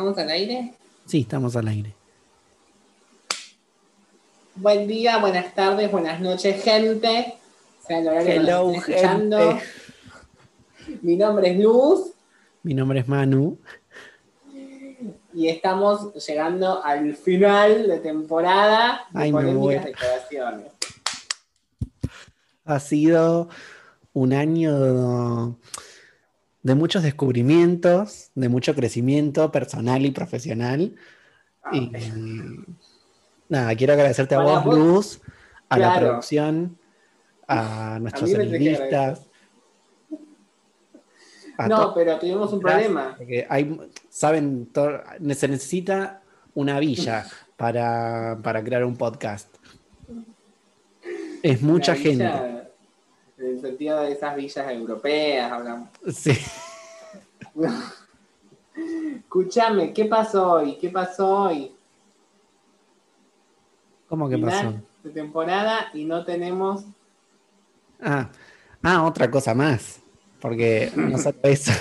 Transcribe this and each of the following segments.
¿Estamos al aire? Sí, estamos al aire. Buen día, buenas tardes, buenas noches, gente. Sea el que Hello, gente. Mi nombre es Luz Mi nombre es Manu. y estamos llegando al final de temporada de Ay, Polémicas. Declaraciones. Ha sido un año de muchos descubrimientos, de mucho crecimiento personal y profesional. Y nada, quiero agradecerte a vos, vos, Luz, a la producción, a nuestros a No, pero tuvimos un problema. porque hay, saben, se necesita una villa para, para crear un podcast. Es mucha gente. En el sentido de esas villas europeas, hablamos. Sí. Escúchame, ¿qué pasó hoy? ¿Qué pasó hoy? ¿Cómo que Final pasó? de temporada y no tenemos. Ah, ah, otra cosa más. Porque no solo eso.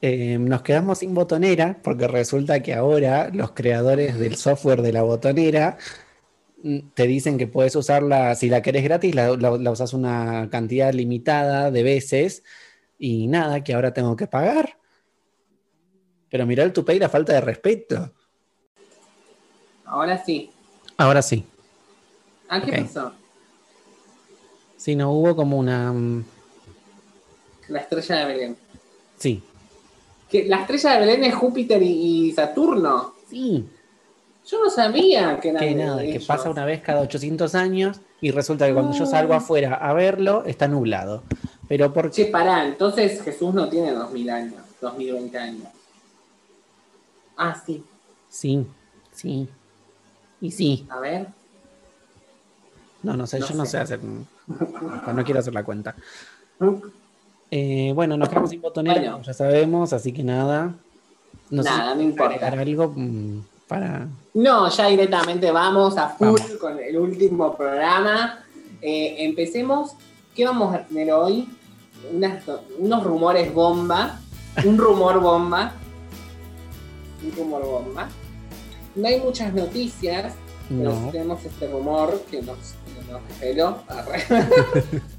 Eh, nos quedamos sin botonera porque resulta que ahora los creadores del software de la botonera te dicen que puedes usarla, si la querés gratis, la, la- la usas una cantidad limitada de veces y nada, que ahora tengo que pagar. Pero mirá el tupe y la falta de respeto. Ahora sí. Ahora sí. Ah, ¿qué pasó? Si no hubo como una... mm, La estrella de Belén. Sí. ¿Que ¿La estrella de Belén es Júpiter y, y Saturno? Sí. Yo no sabía que era que nada, que ellos. pasa una vez cada 800 años y resulta que cuando yo salgo afuera a verlo está nublado. Pero por Che, pará, entonces Jesús no tiene 2000 años, 2020 años. Ah, sí. Sí, sí. Y sí. A ver. No, no sé, No yo no sé. hacer. No quiero hacer la cuenta. Eh, bueno, nos quedamos sin botonera, Bueno. ya sabemos, así que nada. No sé si Nada, no importa. algo mm, para. No, ya directamente vamos a full Vamos. con el último programa. Eh, empecemos. ¿Qué vamos a tener hoy? Unas- unos rumores bomba. Un rumor bomba. Un rumor bomba. No hay muchas noticias, pero No. tenemos este rumor que nos, que nos reveló.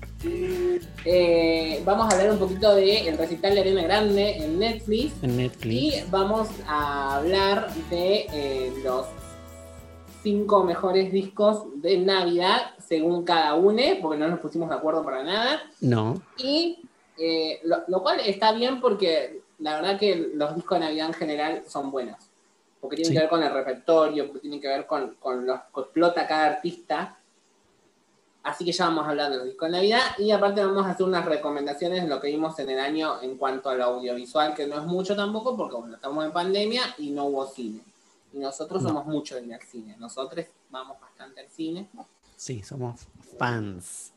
Eh, vamos a hablar un poquito del recital de Arena Grande en Netflix. En Y vamos a hablar de eh, los cinco mejores discos de Navidad, según cada uno, porque no nos pusimos de acuerdo para nada. No. Y eh, lo, lo cual está bien porque la verdad que los discos de Navidad en general son buenos. Porque tienen Sí. que ver con el repertorio, porque tienen que ver con, con lo que explota cada artista. Así que ya vamos a hablar de los discos de Navidad y aparte vamos a hacer unas recomendaciones de lo que vimos en el año en cuanto al audiovisual, que no es mucho tampoco porque bueno, estamos en pandemia y no hubo cine. Y nosotros No. somos mucho ir al cine. Nosotros vamos bastante al cine. Sí, somos fans.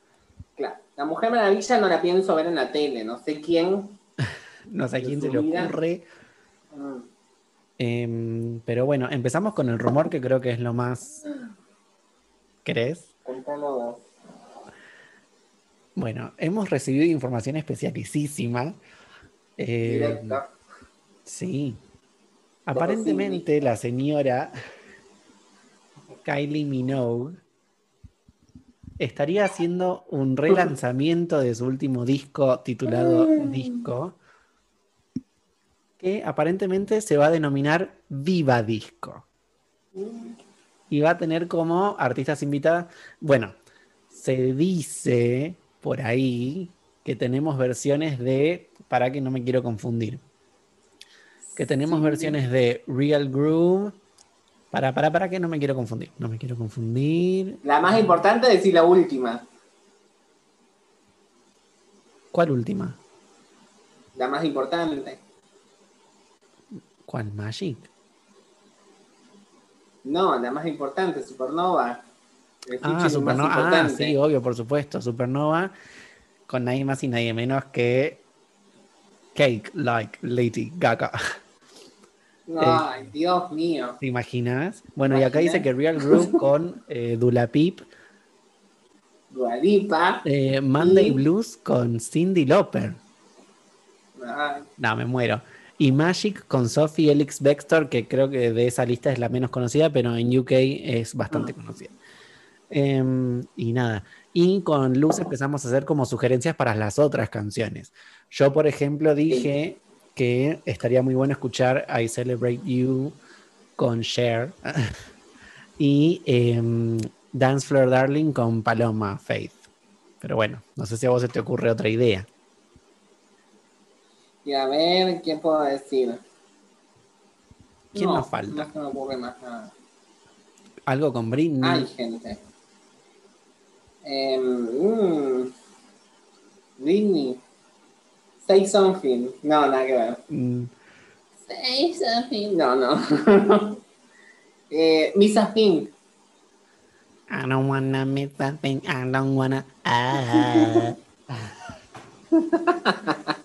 Claro, La Mujer Maravilla no la pienso ver en la tele, no sé quién. No sé quién se le ocurre. Mm, Em, pero bueno, empezamos con el rumor que creo que es lo más. ¿Crees? contalo vos. Bueno, hemos recibido información especialicísima. Eh, sí. Aparentemente la señora Kylie Minogue estaría haciendo un relanzamiento de su último disco titulado Disco, que aparentemente se va a denominar Viva Disco. Y va a tener como artistas invitadas. Bueno, se dice por ahí que tenemos versiones de. Para que no me quiero confundir. Que tenemos Sí. versiones de Real Groove. Para, para, para que no me quiero confundir. No me quiero confundir. La más importante es decir la última. ¿Cuál última? La más importante. ¿Cuál Magic? No, la más importante, Supernova. El Ah, Supernova. Ah, sí, obvio, por supuesto. Supernova con nadie más y nadie menos que Cake Like Lady Gaga. Ay, Dios mío. ¿Te imaginas? Bueno, y acá dice que Real Groove con eh, Dula Peep, Dualipa. eh, Monday Y- Blues con Cindy Lauper. Ay, No, me muero. Y Magic con Sophie Elix Bextor, que creo que de esa lista es la menos conocida, pero en UK es bastante conocida. Em, y nada. Y con Luz empezamos a hacer como sugerencias para las otras canciones. Yo, por ejemplo, dije que estaría muy bueno escuchar I Celebrate You con Cher y em, Dance Floor Darling con Paloma Faith. Pero bueno, no sé si a vos se te ocurre otra idea. Y a ver, ¿qué puedo decir? ¿Quién nos falta? No se me ocurre más nada. Algo con Britney. Hay gente. Eh, Britney. Say something. No, nada que ver. Mm, Say something. No, no. eh, Misa Pink. I don't wanna miss that thing. I don't wanna. Ah.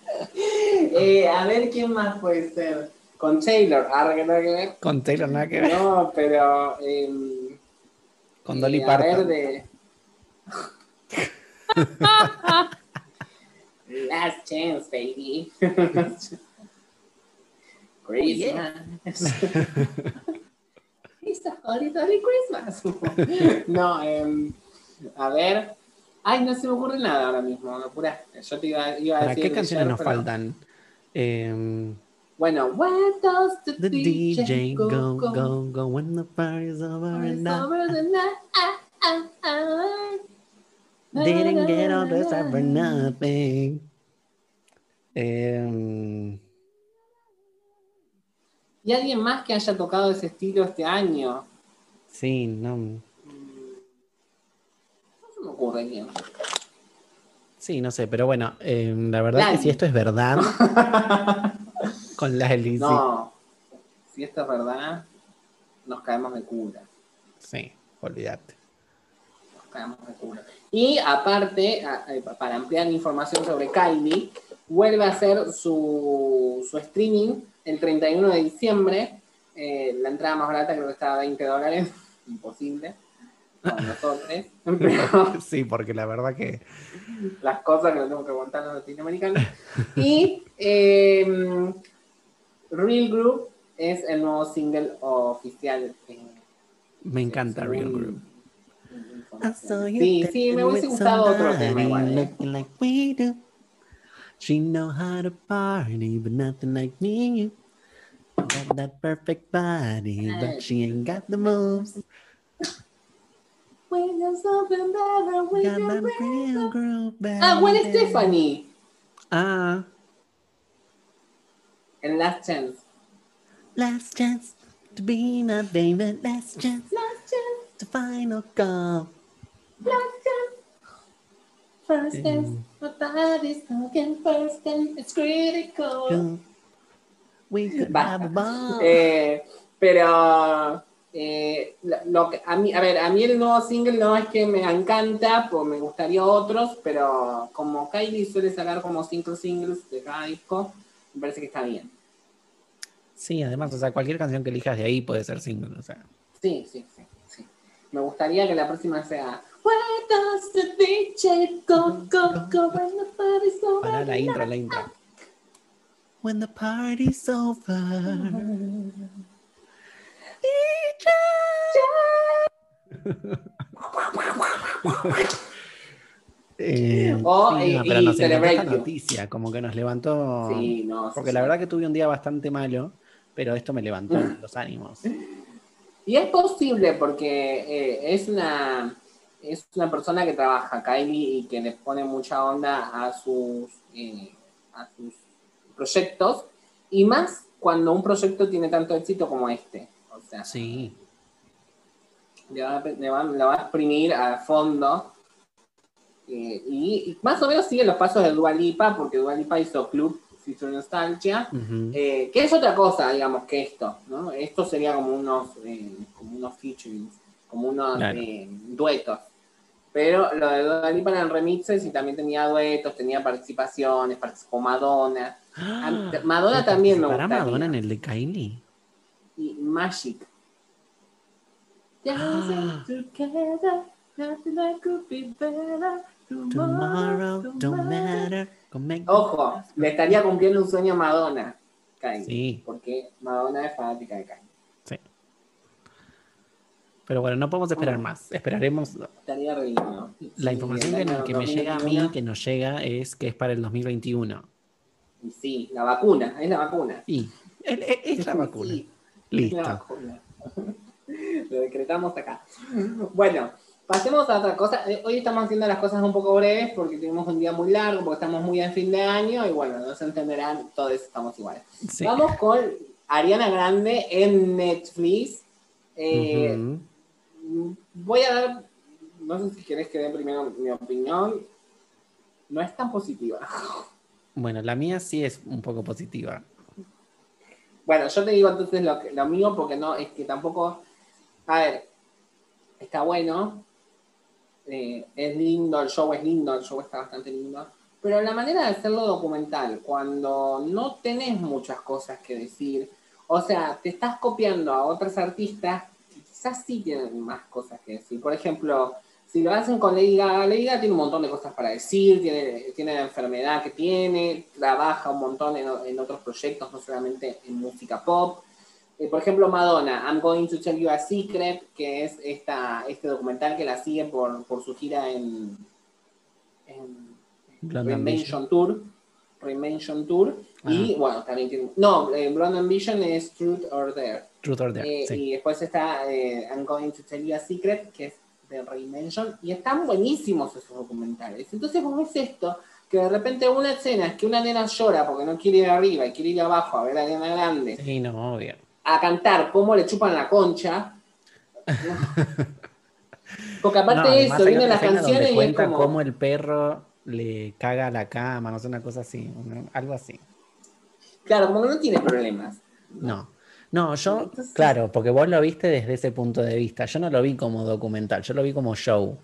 Eh, a ver quién más puede ser. Con Taylor. Ahora que nada que ver. Con Taylor nada que ver. No, pero. em, Con Dolly eh, a ver Parton. de- Last chance, baby. Christmas. It's a holly jolly Christmas. no, em, a ver. Ay, no se me ocurre nada ahora mismo, apuraste. Yo te iba, iba a ¿Para decir. qué canciones nos pero- faltan? Em, Bueno, where does the, the DJ go, go, go when the party's over and over the night. Didn't get all this out for nothing. Em, ¿Y alguien más que haya tocado ese estilo este año? sí, no. No se me ocurre quién. Sí, no sé, pero bueno, em, la verdad que Lali. si esto es verdad, con Lali, No, si esto es verdad, nos caemos de cura. Sí, olvídate. De. Y aparte, para ampliar información sobre Kylie, vuelve a hacer su, su streaming el 31 de diciembre. Eh, la entrada más barata creo que estaba a 20 dólares. Imposible. Con nosotros. Pero Sí, porque la verdad que las cosas que nos tenemos que aguantar los latinoamericanos. Y eh, Real Group es el nuevo single oficial. eh, me encanta Real Group. Información. Sí, sí, me hubiese gustado otro tema igual. ¿eh? Looking like we do. She know how to party, but nothing like me. Got that perfect body, but she ain't got the moves. When there's something better, we Got that real it. groove, Ah, Gwen baby. Stephanie Ah, en Last Chance. last chance to be my baby. Last chance Last Chance, to final call. First dance, my body's talking first dance, it's critical. We could have a. Eh, pero eh, lo, lo que, a mí, a ver, a mí el nuevo single no es que me encanta, pues me gustaría otros, pero como Kylie suele sacar como cinco singles de cada disco, me parece que está bien. Sí, además, o sea, cualquier canción que elijas de ahí puede ser single, o sea. Sí, sí, sí, sí. Me gustaría que la próxima sea Where does the DJ go, go, go when the party's over? Para la intro, la intro. When the party's over. Eh, O, sí, y- no, pero y nos encantó Celebrate esta noticia, como que nos levantó. Sí, no. sí, Porque sí. la verdad que tuve un día bastante malo, pero esto me levantó los ánimos. Y es posible porque eh, es una es una persona que trabaja, Kylie, y que le pone mucha onda a sus, eh, a sus proyectos, y más cuando un proyecto tiene tanto éxito como este. O sea, Sí, le va, le va- la va a exprimir a fondo. eh, y, y más o menos sigue los pasos de Dua Lipa, porque Dua Lipa hizo Club Future Nostalgia, eh, que es otra cosa, digamos, que esto, ¿no? Esto sería como unos, como unos featurings, como unos Claro. eh, duetos. Pero lo de Dua Lipa eran remixes y también tenía duetos, tenía participaciones, participó Madonna. Ah, Madonna también me ¿Para gustaría. Madonna en el de Kylie? Y Magic. Ah. Dancing together, nothing that could be better. Tomorrow don't tomorrow. matter. Go make Ojo, le estaría cumpliendo un sueño a Madonna. Kanye. Sí. Porque Madonna es fanática de Kanye. Pero bueno, no podemos esperar Mm. más. Esperaremos. Estaría re lindo. La Sí, información que, me llega a mí, 2021. que nos llega, es que es para el 2021. Y Sí, la vacuna, es la vacuna. Y es, es- es la vacuna. Sí, Listo. la vacuna. Lo decretamos acá. Bueno, pasemos a otra cosa. Eh, Hoy estamos haciendo las cosas un poco breves porque tuvimos un día muy largo, porque estamos muy en fin de año y bueno, no se entenderán, todos estamos iguales. Sí. Vamos con Ariana Grande en Netflix. Eh. Voy a dar, no sé si querés que dé primero mi opinión. No es tan positiva. Bueno, la mía sí es un poco positiva. Bueno, yo te digo entonces lo, que- lo mío porque no, es que tampoco, a ver, está bueno, eh, es lindo, el show es lindo, el show está bastante lindo, pero la manera de hacerlo documental, cuando no tenés muchas cosas que decir, o sea, te estás copiando a otros artistas quizás sí tienen más cosas que decir. Por ejemplo, si lo hacen con Lady Gaga, Lady Gaga tiene un montón de cosas para decir, tiene, tiene la enfermedad que tiene, trabaja un montón en, en otros proyectos, no solamente en música pop. Eh, por ejemplo, Madonna, I'm Going to Tell You a Secret, que es esta, este documental que la sigue por, por su gira en, en Reinvention Tour. Reinvention Tour. Y bueno, también tiene. No, eh, Blonde Ambition es Truth or Dare. Truth or Dare, Eh, sí. Y después está eh, I'm Going to Tell You a Secret, que es de Reinvention. Y están buenísimos esos documentales. Entonces, vos ves esto, que de repente una escena es que una nena llora porque no quiere ir arriba y quiere ir abajo a ver a Ariana Grande Sí, no, obvio. a cantar cómo le chupan la concha. Porque aparte No, de eso, vienen las canciones y es cuenta como. cómo el perro le caga la cama, no sé, una cosa así, algo así. Claro, como que no tiene problemas. No. No, yo, Entonces- claro, porque vos lo viste desde ese punto de vista. Yo no lo vi como documental, yo lo vi como show.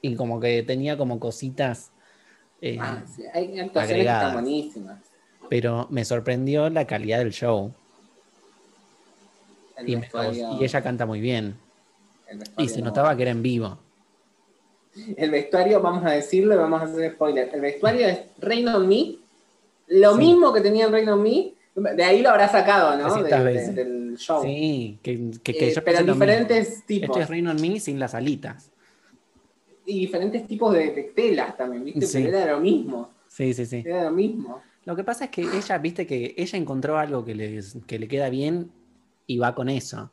Y como que tenía como cositas. eh, Ah, sí, hay actuaciones que agregadas. están buenísimas. Pero me sorprendió la calidad del show. El Y, me- y ella canta muy bien. Y se no. notaba que era en vivo. El vestuario, vamos a decirlo y vamos a hacer spoiler. El vestuario es Rain on Me. Lo Sí. mismo que tenía en Rain on Me. De ahí lo habrá sacado, ¿no? De- del show. Sí, que, que, que Eh, yo pero mismo. diferentes tipos. Este es Rain on Me sin las alitas. Y diferentes tipos de, de telas también, ¿viste? Sí. Pero era lo mismo. Sí, sí, sí. Era lo mismo. Lo que pasa es que ella, viste que ella encontró algo que, les, que le queda bien y va con eso.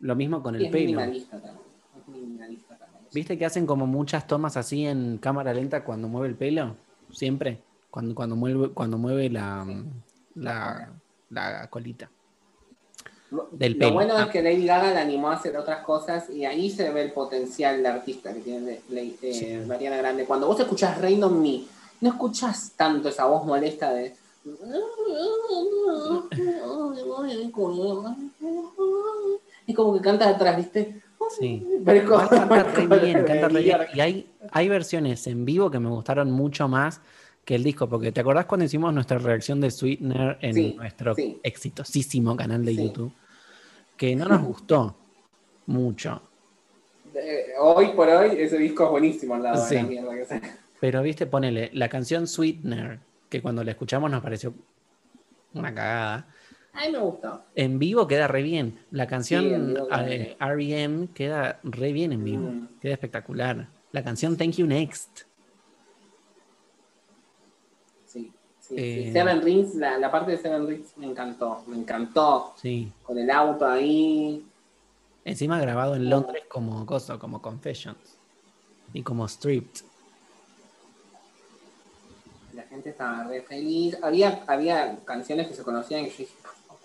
Lo mismo con el es pelo. minimalista también. Es minimalista también. ¿Viste que hacen como muchas tomas así en cámara lenta cuando mueve el pelo? Siempre. Cuando, cuando mueve, cuando mueve la, la, la colita. del Lo bueno Ah. es que Lady Gaga la animó a hacer otras cosas y ahí se ve el potencial de artista que tiene Lady- eh, Sí. Mariana Grande. Cuando vos escuchás Rain on Me, no escuchás tanto esa voz molesta de. Es como que canta atrás, ¿viste? Sí. Pero canta re bien, canta re bien. de- Y hay, hay versiones en vivo que me gustaron mucho más que el disco, porque ¿te acordás cuando hicimos nuestra reacción de Sweetener en Sí, nuestro sí. exitosísimo canal de Sí. YouTube? Que no nos gustó mucho. Eh, hoy por hoy ese disco es buenísimo al lado de la mierda que sea. Pero, viste, ponele, la canción Sweetener, que cuando la escuchamos nos pareció una cagada. A mí me gustó. En vivo queda re bien. La canción R.E.M. queda re bien en vivo. Mm. Queda espectacular. La canción Thank You Next. Sí, Eh, sí. Seven Rings, la, la parte de Seven Rings me encantó, me encantó. Sí. Con el auto ahí. Encima grabado en. Londres como cosa, como Confessions. Y como Stripped. La gente estaba re feliz. Había, había canciones que se conocían y yo dije,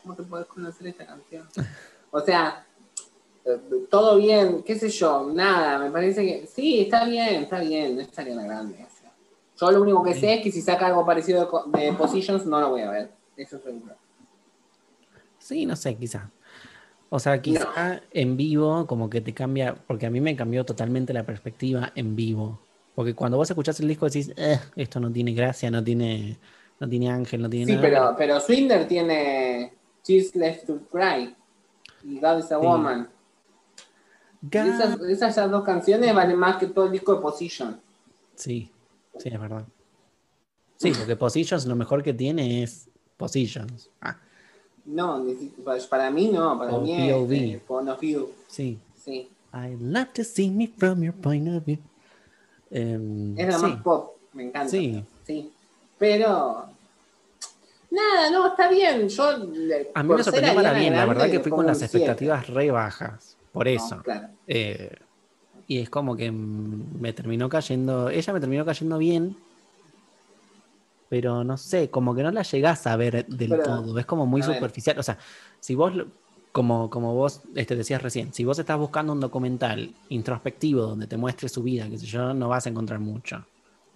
¿cómo te puedes conocer esta canción? O sea, eh, todo bien, qué sé yo, nada, me parece que sí, está bien, está bien, no es Ariana Grande. Yo lo único que sé es que si saca algo parecido de, Positions no lo voy a ver. Eso es seguro. Sí, no sé, quizá. O sea, quizá en vivo como que te cambia, porque a mí me cambió totalmente la perspectiva en vivo. Porque cuando vos escuchás el disco decís, "Eh, esto no tiene gracia, no tiene, no tiene ángel, no tiene Sí, nada. pero, pero Swinder tiene She's Left to Cry y God is a Sí. Woman. Esas, esas dos canciones valen más que todo el disco de Position. Sí, sí, es verdad. Sí, porque Positions lo mejor que tiene es Positions. Ah, No, pues para mí no, para O mí es POV. eh, point of view. sí. Sí. I love to see me from your point of view. Em, Es la sí, más pop, me encanta. Sí. Sí. Pero. Nada, no, está bien. Yo. le- A mí me sorprendió para bien, la verdad que fui con las expectativas re bajas, por No, eso. claro. Eh, y es como que me terminó cayendo, ella me terminó cayendo bien, pero no sé, como que no la llegás a ver del Pero, todo, es como muy superficial. O sea, si vos, como, como vos este, decías recién, si vos estás buscando un documental introspectivo donde te muestre su vida, qué sé yo, no vas a encontrar mucho.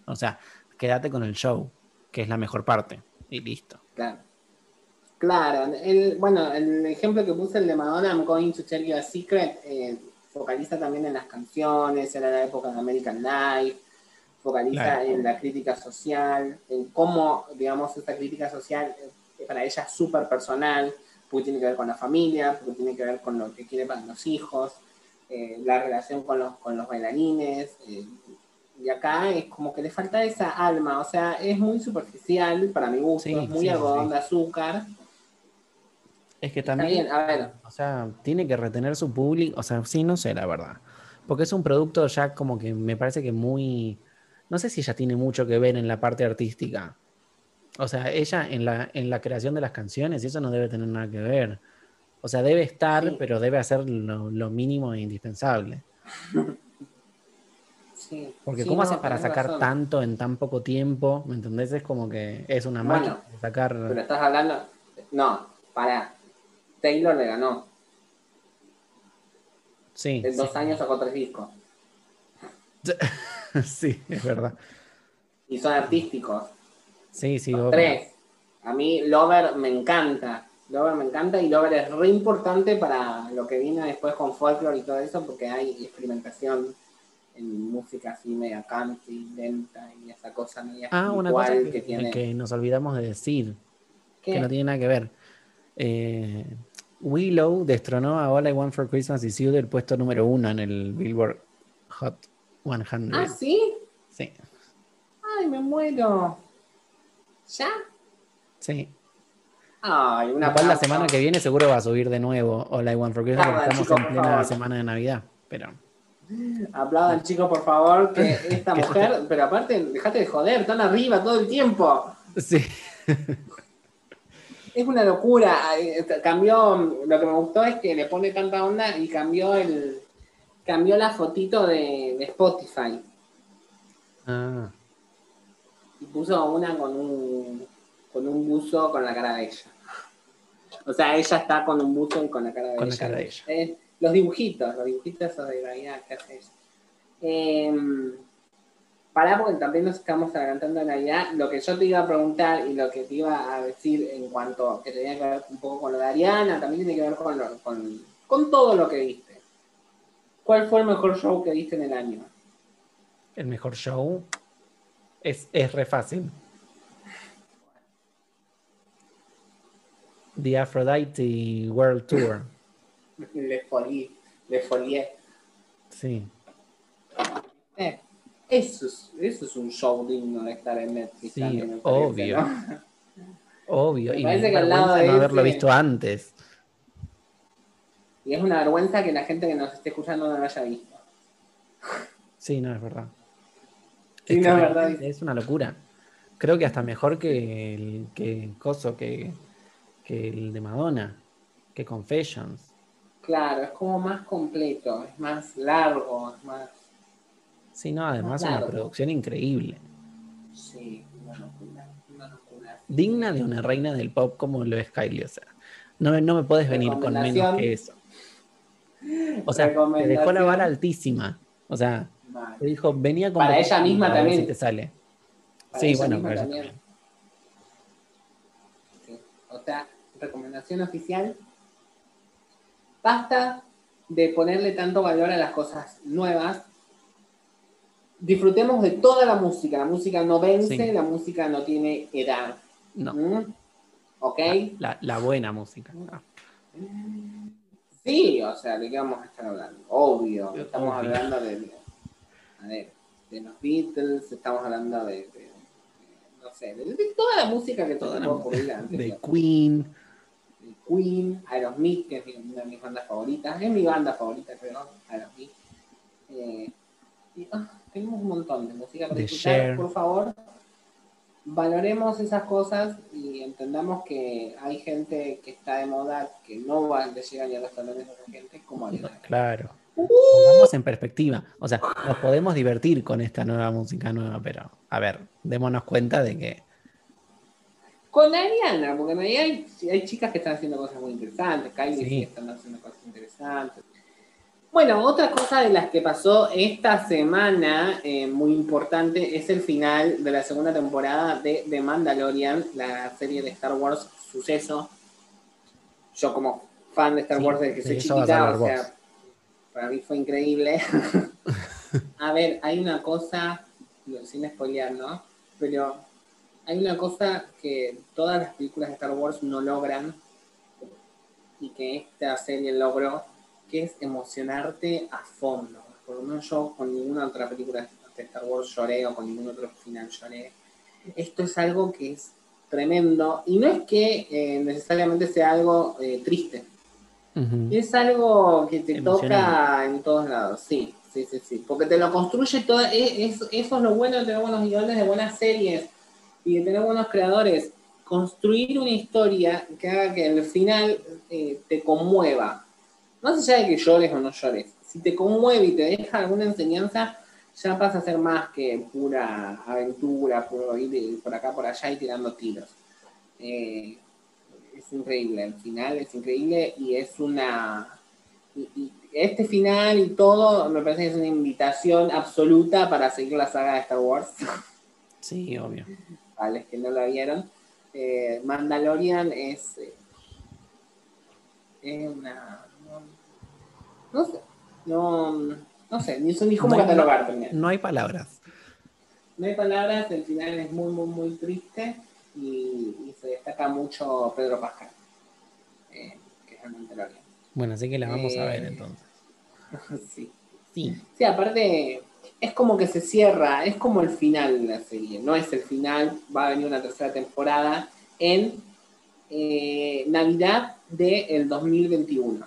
O sea, quédate con el show, que es la mejor parte, y listo. Claro. Claro, el, bueno, el ejemplo que puse, el de Madonna, I'm Going to Tell You a Secret, eh, focaliza también en las canciones, era la época de American Life, focaliza Claro. en la crítica social, en cómo, digamos, esta crítica social para ella es súper personal, porque tiene que ver con la familia, porque tiene que ver con lo que quiere para los hijos, eh, la relación con los, con los bailarines, eh, y acá es como que le falta esa alma, o sea, es muy superficial para mi gusto, Sí, es muy sí, algodón sí. de azúcar. Es que también, bien, a ver, o sea, tiene que retener su público, o sea, sí, no sé, la verdad. Porque es un producto ya como que me parece que muy, no sé si ella tiene mucho que ver en la parte artística. O sea, ella en la, en la creación de las canciones, y eso no debe tener nada que ver. O sea, debe estar, Sí. pero debe hacer lo, lo mínimo e indispensable. sí. Porque sí, ¿cómo no, haces para sacar razón. tanto en tan poco tiempo? ¿Me entendés? Es como que es una Bueno, máquina de sacar... Pero estás hablando, no, para, Taylor le ganó, Sí, en dos sí. años sacó tres discos, sí, es verdad. y son artísticos, Sí, sí, los tres. A mí Lover me encanta, Lover me encanta y Lover es re importante para lo que vino después con Folklore y todo eso, porque hay experimentación en música así media country, lenta y esa cosa media Ah, una cosa que, que tiene. que nos olvidamos de decir, ¿Qué? que no tiene nada que ver. Eh, Willow destronó a All I Want for Christmas Is You del puesto número uno en el Billboard Hot 100. Ah, ¿sí? Sí, Ay, me muero. ¿Ya? sí. Ay, una Igual la semana que viene seguro va a subir de nuevo All I Want for Christmas porque estamos chico, en plena semana de Navidad. Pero Aplaudan, chicos, por favor, que esta mujer, pero aparte, dejate de joder, están arriba todo el tiempo. sí, Es una locura. Cambió, lo que me gustó es que le pone tanta onda y cambió el cambió la fotito de, de Spotify ah, y puso una con un con un buzo con la cara de ella. O sea, ella está con un buzo y con la cara de Con la ella. cara de ella. Eh, los dibujitos, los dibujitos esos de Navidad que hace ella. Eh, pará, porque también nos estamos adelantando a Navidad. Lo que yo te iba a preguntar y lo que te iba a decir en cuanto que tenía que ver un poco con lo de Ariana, también tiene que ver con, lo- con, con todo lo que viste. ¿Cuál fue el mejor show que viste en el año? el mejor show es, es re fácil. The Aphrodite World Tour. Le folié, le folié. Sí. Eh, eso, es, eso es un show digno de estar en Netflix. Sí, también, parece, obvio. ¿no? Obvio. Y me que al lado de no haberlo ese- visto antes. Y es una vergüenza que la gente que nos esté escuchando no lo haya visto. Sí, no, es verdad. Sí, es, no, que es verdad. es una locura. Creo que hasta mejor que el que Coso, que, que el de Madonna, que Confessions. Claro, es como más completo, es más largo, es más. Sí, no, además Claro. una producción increíble. Sí, una locura, una locura. Digna de una reina del pop como lo es Kylie. O sea, no, me- no me puedes venir con menos que eso. O sea, te dejó la vara altísima. O sea, Mal. te dijo, venía con Para ella misma también. si te sale. Para sí, bueno, para ella también. Sí. O sea, recomendación oficial. Basta de ponerle tanto valor a las cosas nuevas. Disfrutemos de toda la música. La música no vence, Sí. la música no tiene edad. No, ¿Mm? ¿Ok? la, la buena música. Ah, Sí, o sea, ¿de qué vamos a estar hablando? Obvio, estamos Obvio. hablando de, de, a ver, de los Beatles, estamos hablando de, de- no sé, de, de toda la música que Toda pueda ocurrir antes. de. Queen. Queen, Aerosmith, que es mi- una de mis bandas favoritas, es mi banda favorita, creo, Aerosmith. Eh, y, ah, tenemos un montón de música para escuchar, por favor. Valoremos esas cosas y entendamos que hay gente que está de moda que no va le llegan ni a los talones de esa gente como Ariana. Claro. Uh. Pongamos en perspectiva. O sea, nos podemos divertir con esta nueva música nueva, pero a ver, démonos cuenta de que Con Ariana, porque en hay, hay chicas que están haciendo cosas muy interesantes, Kylie Sí. sí están haciendo cosas interesantes. Bueno, otra cosa de las que pasó esta semana, eh, muy importante, es el final de la segunda temporada de The Mandalorian, la serie de Star Wars Suceso. Yo como fan de Star Sí, Wars desde que soy chiquita, o sea, vos. para mí fue increíble. a ver, hay una cosa, sin spoilear, ¿no? Pero hay una cosa que todas las películas de Star Wars no logran y que esta serie logró, que es emocionarte a fondo. Por lo menos yo con ninguna otra película de Star Wars lloré o con ningún otro final lloré. Esto es algo que es tremendo y no es que eh, necesariamente sea algo eh, triste. Es algo que te toca en todos lados, sí, sí, sí, sí. Porque te lo construye todo, es, es- eso es lo bueno de tener buenos guiones, de buenas series y de tener buenos creadores. Construir una historia que haga que al final eh, te conmueva. Más allá de que llores o no llores, si te conmueve y te deja alguna enseñanza, ya pasa a ser más que pura aventura, puro ir por acá, por allá y tirando tiros. Eh, es increíble, el final es increíble y es una... y- y este final y todo me parece que es una invitación absoluta para seguir la saga de Star Wars, Sí, obvio. para los que no la vieron. Eh, Mandalorian es... eh, es una... No, sé, no, no sé, ni, ni cómo No hay- catalogar también. No hay palabras. No hay palabras, el final es muy, muy, muy triste y, y se destaca mucho Pedro Pascal, eh, que es el Mandalorian. Bueno, así que la vamos a ver Eh. entonces. sí. Sí. sí, aparte es como que se cierra, es como el final de la serie, no es el final, va a venir una tercera temporada en eh, Navidad del 2021.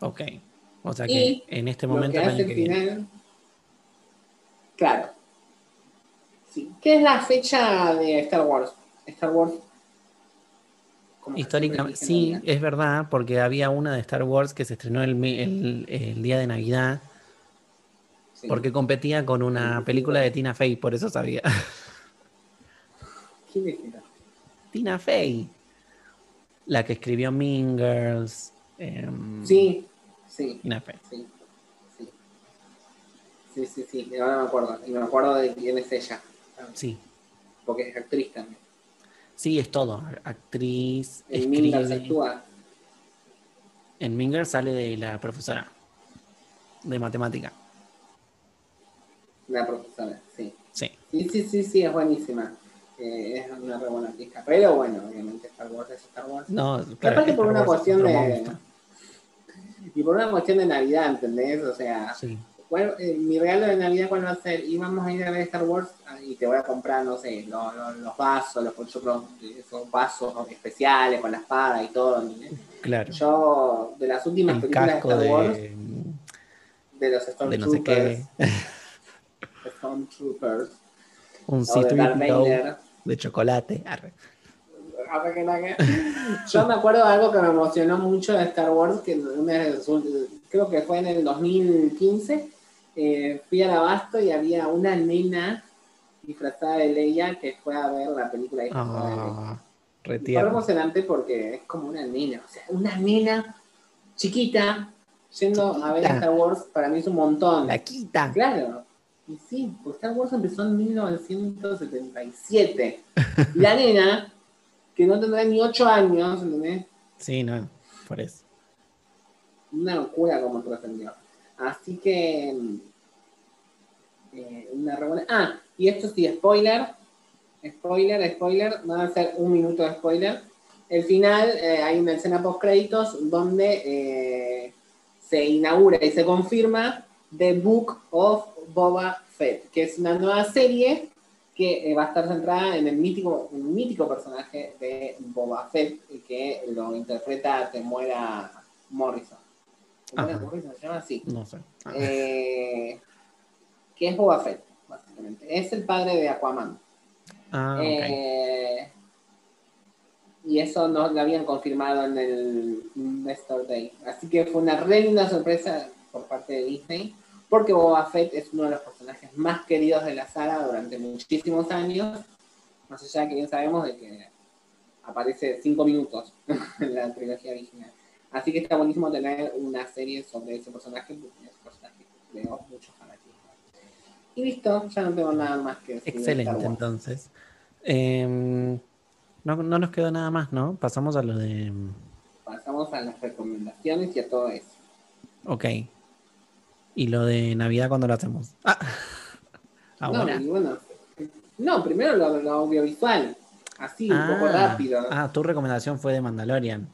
Ok. O sea Y que en este Lo momento que el hace año el que viene. final... Claro. Sí. ¿Qué es la fecha de Star Wars? Star Wars... Históricamente, sí, es verdad, porque había una de Star Wars que se estrenó el, mi- el- el día de Navidad, Sí. porque competía con una película de Tina Fey, por eso sabía. ¿Quién es esa? Tina Fey, la que escribió Mean Girls. em, Sí, sí, sí. Sí, sí, sí, sí. y ahora me acuerdo. Y me acuerdo de quién es ella. Sí, Porque es actriz también. sí, es todo. Actriz, En escribe. actúa. En Girls sale de la profesora de matemática. La profesora, sí. Sí, Sí, sí, sí, sí, es buenísima. Eh, es una re buena artista. Pero bueno, obviamente Star Wars es Star Wars. no, claro, aparte por una cuestión de. monstruo. Y por una cuestión de Navidad, ¿entendés? O sea, Sí, ¿cuál- eh, mi regalo de Navidad, ¿cuál va a ser? Y vamos a ir a ver Star Wars ah, y te voy a comprar, no sé, lo- lo- los vasos, los, esos vasos especiales con la espada y todo. ¿entendés? claro. Yo, de las últimas El películas de Star Wars, de, de los de no sé Stormtroopers, qué. Stormtroopers, Un o de Darth C-3PO Vader. de chocolate. Arre. Que. Yo me acuerdo de algo que me emocionó mucho de Star Wars, que creo que fue en el 2015. eh, fui al abasto y había una nena disfrazada de Leia que fue a ver la película de. Ah, Fue emocionante porque es como una nena, o sea, una nena chiquita yendo a ver. Star Wars, para mí es un montón. La quita. Claro. Y sí, porque Star Wars empezó en 1977. Y la nena, que no tendrá ni 8 años, ¿entendés? Sí, no, por eso. Una locura como trascendió. Así que. mm, eh, una re buena- Ah, y esto sí, spoiler. Spoiler, spoiler. Van a ser un minuto de spoiler. El final, eh, hay una escena post créditos donde eh, se inaugura y se confirma The Book of Boba Fett, que es una nueva serie que eh, va a estar centrada en el mítico, mítico personaje de Boba Fett, que lo interpreta Temuera Morrison. ¿Temuera Morrison se llama así? No sé. Eh, que es Boba Fett, básicamente. Es el padre de Aquaman. Ah. Eh, y eso no lo habían confirmado en el Investor Day. Así que fue una re linda sorpresa por parte de Disney, porque Boba Fett es uno de los personajes más queridos de la saga durante muchísimos años, más allá de que bien sabemos de que aparece cinco minutos en la trilogía original. Así que está buenísimo tener una serie sobre ese personaje, porque es un personaje que veo mucho fanatismo. Y listo, ya no tengo nada más que decir. Excelente, entonces. Em, no, no nos quedó nada más, ¿no? Pasamos a lo de. Pasamos a las recomendaciones y a todo eso. Ok. Y lo de Navidad, ¿cuándo lo hacemos? Ah. Ahora. No, y bueno, no, primero lo, lo audiovisual, así, un poco Ah, rápido. Ah, tu recomendación fue de Mandalorian.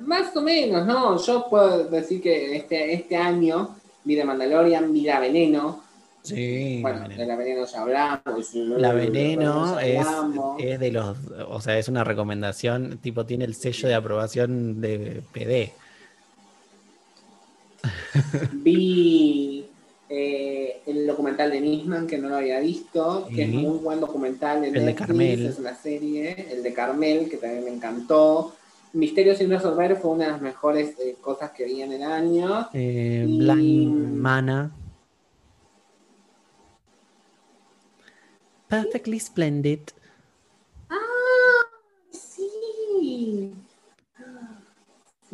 Más o menos, ¿no? Yo puedo decir que este, este año vi de Mandalorian, vi la Veneno. Sí. bueno, Veneno. de la Veneno ya hablamos. La Veneno es, es de los, o sea, es una recomendación, tipo, tiene el sello de aprobación de PD. Vi eh, el documental de Nisman, que no lo había visto, que es muy buen documental de El de Carmel. es una serie, el de Carmel, que también me encantó. Misterios sin resolver fue una de las mejores eh, cosas que vi en el año. Eh, Y- Blind Mana. Perfectly Splendid. ¡Ah! ¡Sí!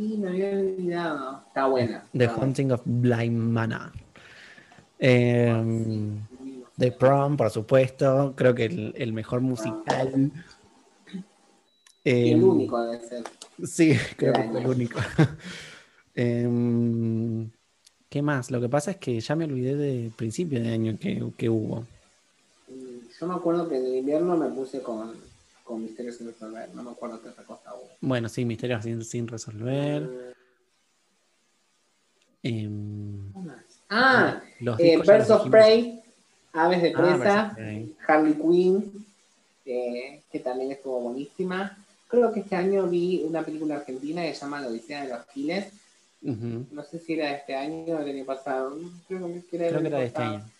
Sí, me había olvidado. Está buena. The está buena. Haunting of Blind Mana. Eh, The Prom, por supuesto. Creo que el, el mejor musical. Y Eh, el único debe ser. Sí, creo que fue el único. Em, ¿Qué más? Lo que pasa es que ya me olvidé del principio de año que, que hubo. Yo me acuerdo que en el invierno me puse con, con Misterios sin resolver. No me acuerdo qué otra cosa hubo. Bueno, sí, misterios sin, sin resolver. Em, Ah, los eh, Birds of. Prey, Aves de Ah, Presa. Harley Quinn, eh, que también estuvo buenísima. Creo que este año vi una película argentina que se llama La Odisea de los Giles. No sé si era de este año o del año pasado. Creo que era, Creo que era de este año.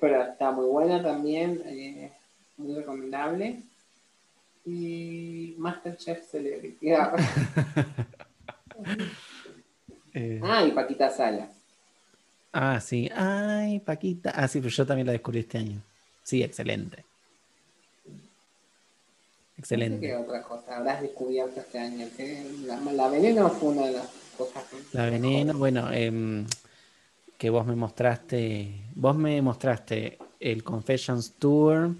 Pero está muy buena también, eh, muy recomendable. Y Masterchef Celebrity. Ah, Eh, Ah, y Paquita Sala. ah, sí. Ay, Paquita. Ah, sí, pero yo también la descubrí este año. Sí, excelente. Sé qué Excelente. otra cosa habrás descubierto este año. La, la veneno fue una de las cosas. que- La veneno, bueno, em, que vos me mostraste, vos me mostraste el Confessions Tour,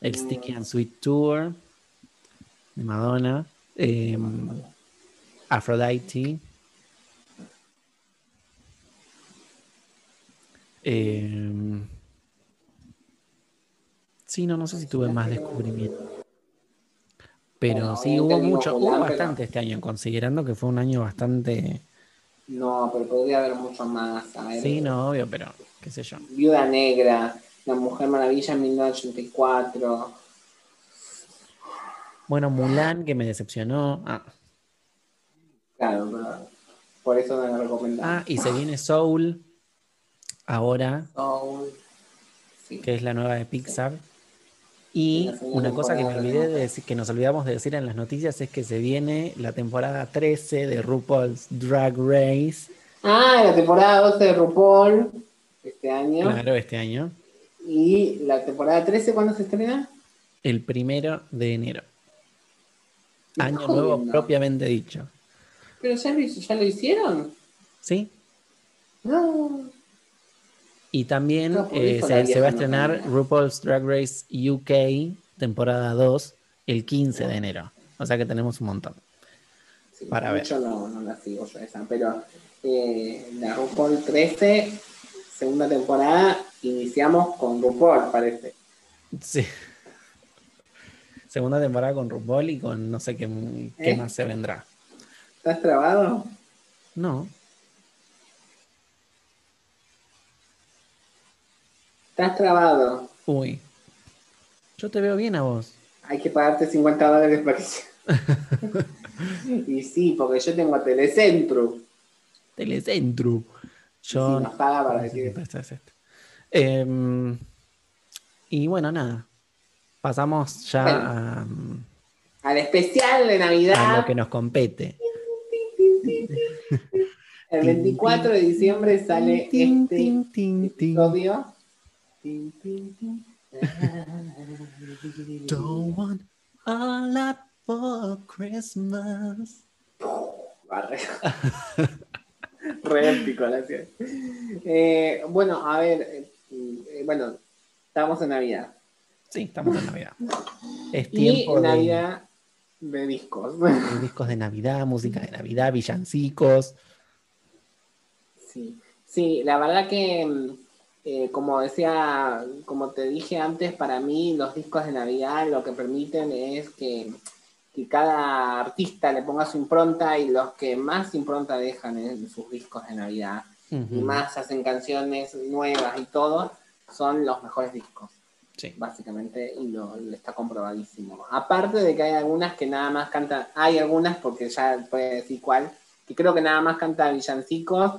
el Mm. Sticky and Sweet Tour de Madonna, em, Aphrodite. em, sí, no, no sé si tuve más descubrimiento. Pero sí, hubo mucho, hubo bastante este año, considerando que fue un año bastante... No, pero podría haber mucho más. A ver, Sí, no, obvio, pero qué sé yo. Viuda Negra, La Mujer Maravilla en 1984. Bueno, Mulan, que me decepcionó. Ah, Claro, pero por eso no la recomendamos. ah, y se viene Soul ahora, Soul. Sí. que es la nueva de Pixar. Sí, Y una cosa que me olvidé de de- decir, que nos olvidamos de decir en las noticias, es que se viene la temporada 13 de RuPaul's Drag Race. Ah, la temporada 12 de RuPaul este año. Claro, este año. Y la temporada 13, ¿cuándo se estrena? El primero de enero. Año nuevo propiamente dicho. ¿Pero ya lo, ya lo hicieron? ¿Sí? No. Y también No, eh, se, va a estrenar. RuPaul's Drag Race UK, temporada 2, el 15 de enero. O sea que tenemos un montón. Sí, Para ver. mucho no, no la sigo yo esa, pero eh, la RuPaul 13, segunda temporada, iniciamos con RuPaul, parece. Sí. Segunda temporada con RuPaul y con no sé qué, qué ¿Eh? más se vendrá. ¿Estás trabado? No, ¿Estás trabado? uy. Yo te veo bien a vos. Hay que pagarte 50 dólares para que Y sí, porque yo tengo a Telecentro. Telecentro. Yo Sí, nos paga para decir. Em, y bueno, nada. Pasamos ya Bueno. a, Al especial de a Navidad. lo que nos compete. El 24 de diciembre sale este episodio. Don't want a lot for Christmas. Barre. Re épico la ciudad. Eh, bueno, a ver, eh, eh, bueno, estamos en Navidad. Sí, estamos en Navidad. Es Y tiempo de, Navidad de discos. de discos de Navidad, música de Navidad, villancicos. Sí, sí, la verdad que, mm, eh, como decía, como te dije antes, para mí los discos de Navidad lo que permiten es que, que cada artista le ponga su impronta y los que más impronta dejan en sus discos de Navidad y más hacen canciones nuevas y todo, son los mejores discos, Sí. básicamente, y lo, está comprobadísimo. Aparte de que hay algunas que nada más cantan, hay algunas, porque ya puede decir cuál, que creo que nada más canta villancicos,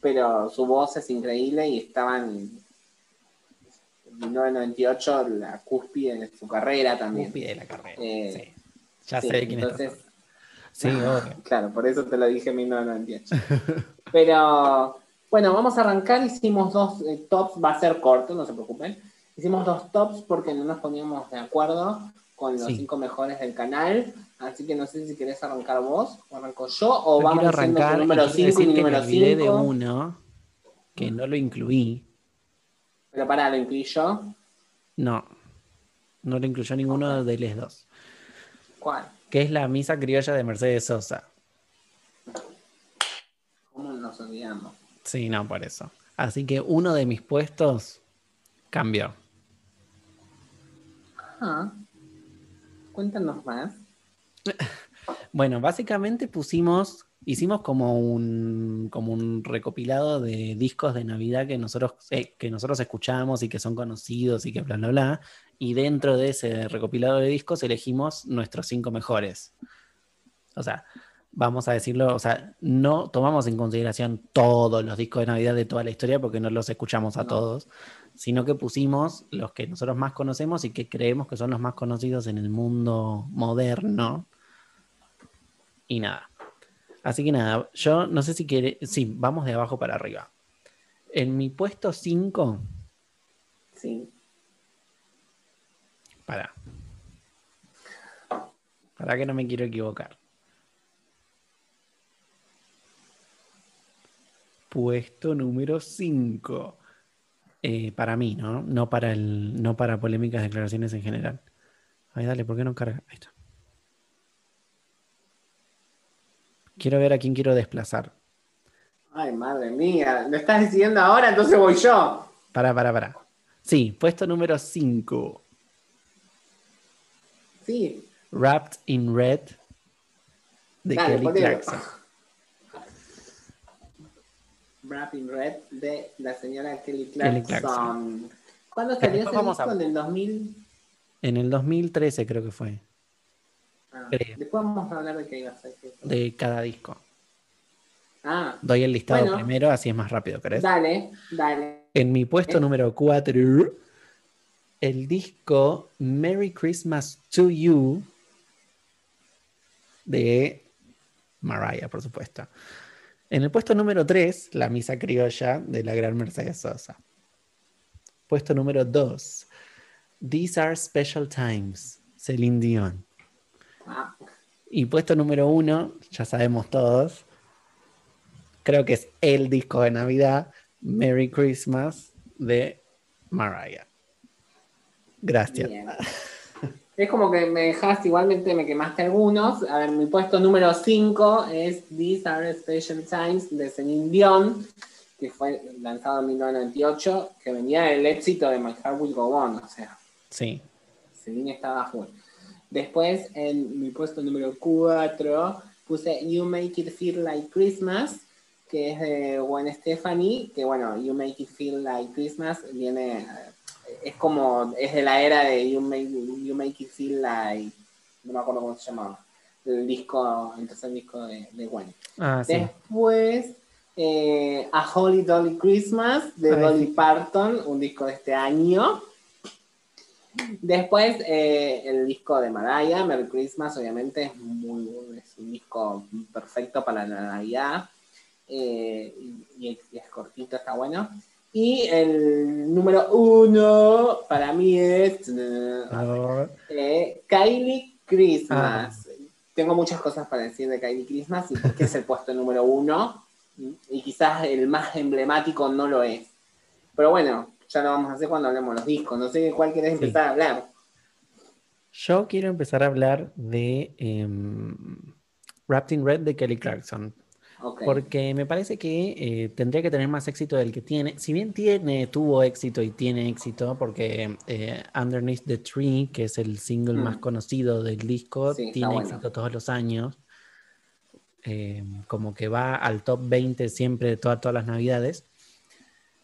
pero su voz es increíble y estaban en 1998 la cúspide de su carrera también. Cúspide de la carrera. Eh, sí. Ya Sí, sé quién entonces, hablando. Sí, obvio. Claro, por eso te lo dije en 1998. Pero bueno, vamos a arrancar. Hicimos dos eh, tops, va a ser corto, no se preocupen. Hicimos dos tops porque no nos poníamos de acuerdo con los Sí. cinco mejores del canal. Así que no sé si querés arrancar vos o arranco yo o Yo vamos arrancar y número quiero 5 y me número olvidé de 5. uno que no lo incluí. Pero pará, lo incluí yo. No, no lo incluyó ninguno de los dos. ¿Cuál? Que es la misa criolla de Mercedes Sosa. ¿Cómo nos olvidamos? Sí, no, por eso. Así que uno de mis puestos cambió. Cuéntanos más. Bueno, básicamente pusimos, hicimos como un, como un recopilado de discos de Navidad que nosotros, eh, que nosotros escuchamos y que son conocidos y que bla, bla, bla. Y dentro de ese recopilado de discos elegimos nuestros cinco mejores. O sea, vamos a decirlo, o sea, no tomamos en consideración todos los discos de Navidad de toda la historia porque no los escuchamos a No. todos, sino que pusimos los que nosotros más conocemos y que creemos que son los más conocidos en el mundo moderno. Y nada. Así que nada, yo no sé si quiere, sí, vamos de abajo para arriba. En mi puesto 5, Sí. para. Para que no me quiero equivocar. Puesto número 5. Para mí, ¿no? No para el, no para polémicas declaraciones en general. Ay, dale, ¿por qué no carga? Ahí está. Quiero ver a quién quiero desplazar. Ay, madre mía. ¿Lo estás diciendo ahora? Entonces voy yo. Para, para, para. Sí, puesto número 5. Sí. Wrapped in Red de Dale, Kelly. Clarkson. Wrapping Red de la señora Kelly Kelly Clarkson. ¿Cuándo salió ese disco? a- ¿En el 2000? En el 2013 creo que fue, Ah, Creo. después vamos a hablar de qué iba a ser. de cada disco. Ah, Doy el listado Bueno. primero, así es más rápido, ¿crees? dale, dale. En mi puesto Eh. número 4, el disco Merry Christmas to You de Mariah, por supuesto. En el puesto número 3, La Misa Criolla de la gran Mercedes Sosa. Puesto número 2, These Are Special Times, Celine Dion. Y puesto número 1, ya sabemos todos, creo que es el disco de Navidad, Merry Christmas de Mariah. Gracias. bien. Es como que me dejaste, igualmente me quemaste algunos. A ver, mi puesto número 5 es These Are Special Times de Celine Dion, que fue lanzado en 1998, que venía del éxito de My Heart Will Go On, o sea, Sí. Celine estaba full. Después, en mi puesto número 4, puse You Make It Feel Like Christmas, que es de Gwen Stefani, que bueno, You Make It Feel Like Christmas viene, eh, es como, es de la era de You Make, you make It Feel Like, no me acuerdo cómo se llamaba, el disco, el tercer disco de, de Gwen. Ah, sí. Después, eh, A Holy Dolly Christmas de Ay, Dolly. Parton, un disco de este año. Después, eh, el disco de Mariah, Merry Christmas, obviamente es, muy, es un disco perfecto para la Navidad. eh, y, y es cortito, está bueno. Y el número uno para mí es Ah, eh, Kylie Christmas. Tengo muchas cosas para decir de Kylie Christmas y porque es el puesto número uno. Y quizás el más emblemático no lo es. Pero bueno, ya lo vamos a hacer cuando hablemos de los discos. No sé de cuál querés Sí. empezar a hablar. Yo quiero empezar a hablar de em, Wrapped in Red de Kelly Clarkson. Porque me parece que eh, tendría que tener más éxito del que tiene. Si bien tiene, tuvo éxito y tiene éxito, porque eh, Underneath the Tree, que es el single Mm. más conocido del disco, Sí, tiene bueno. éxito todos los años. Eh, como que va al top 20 siempre de toda- todas las navidades.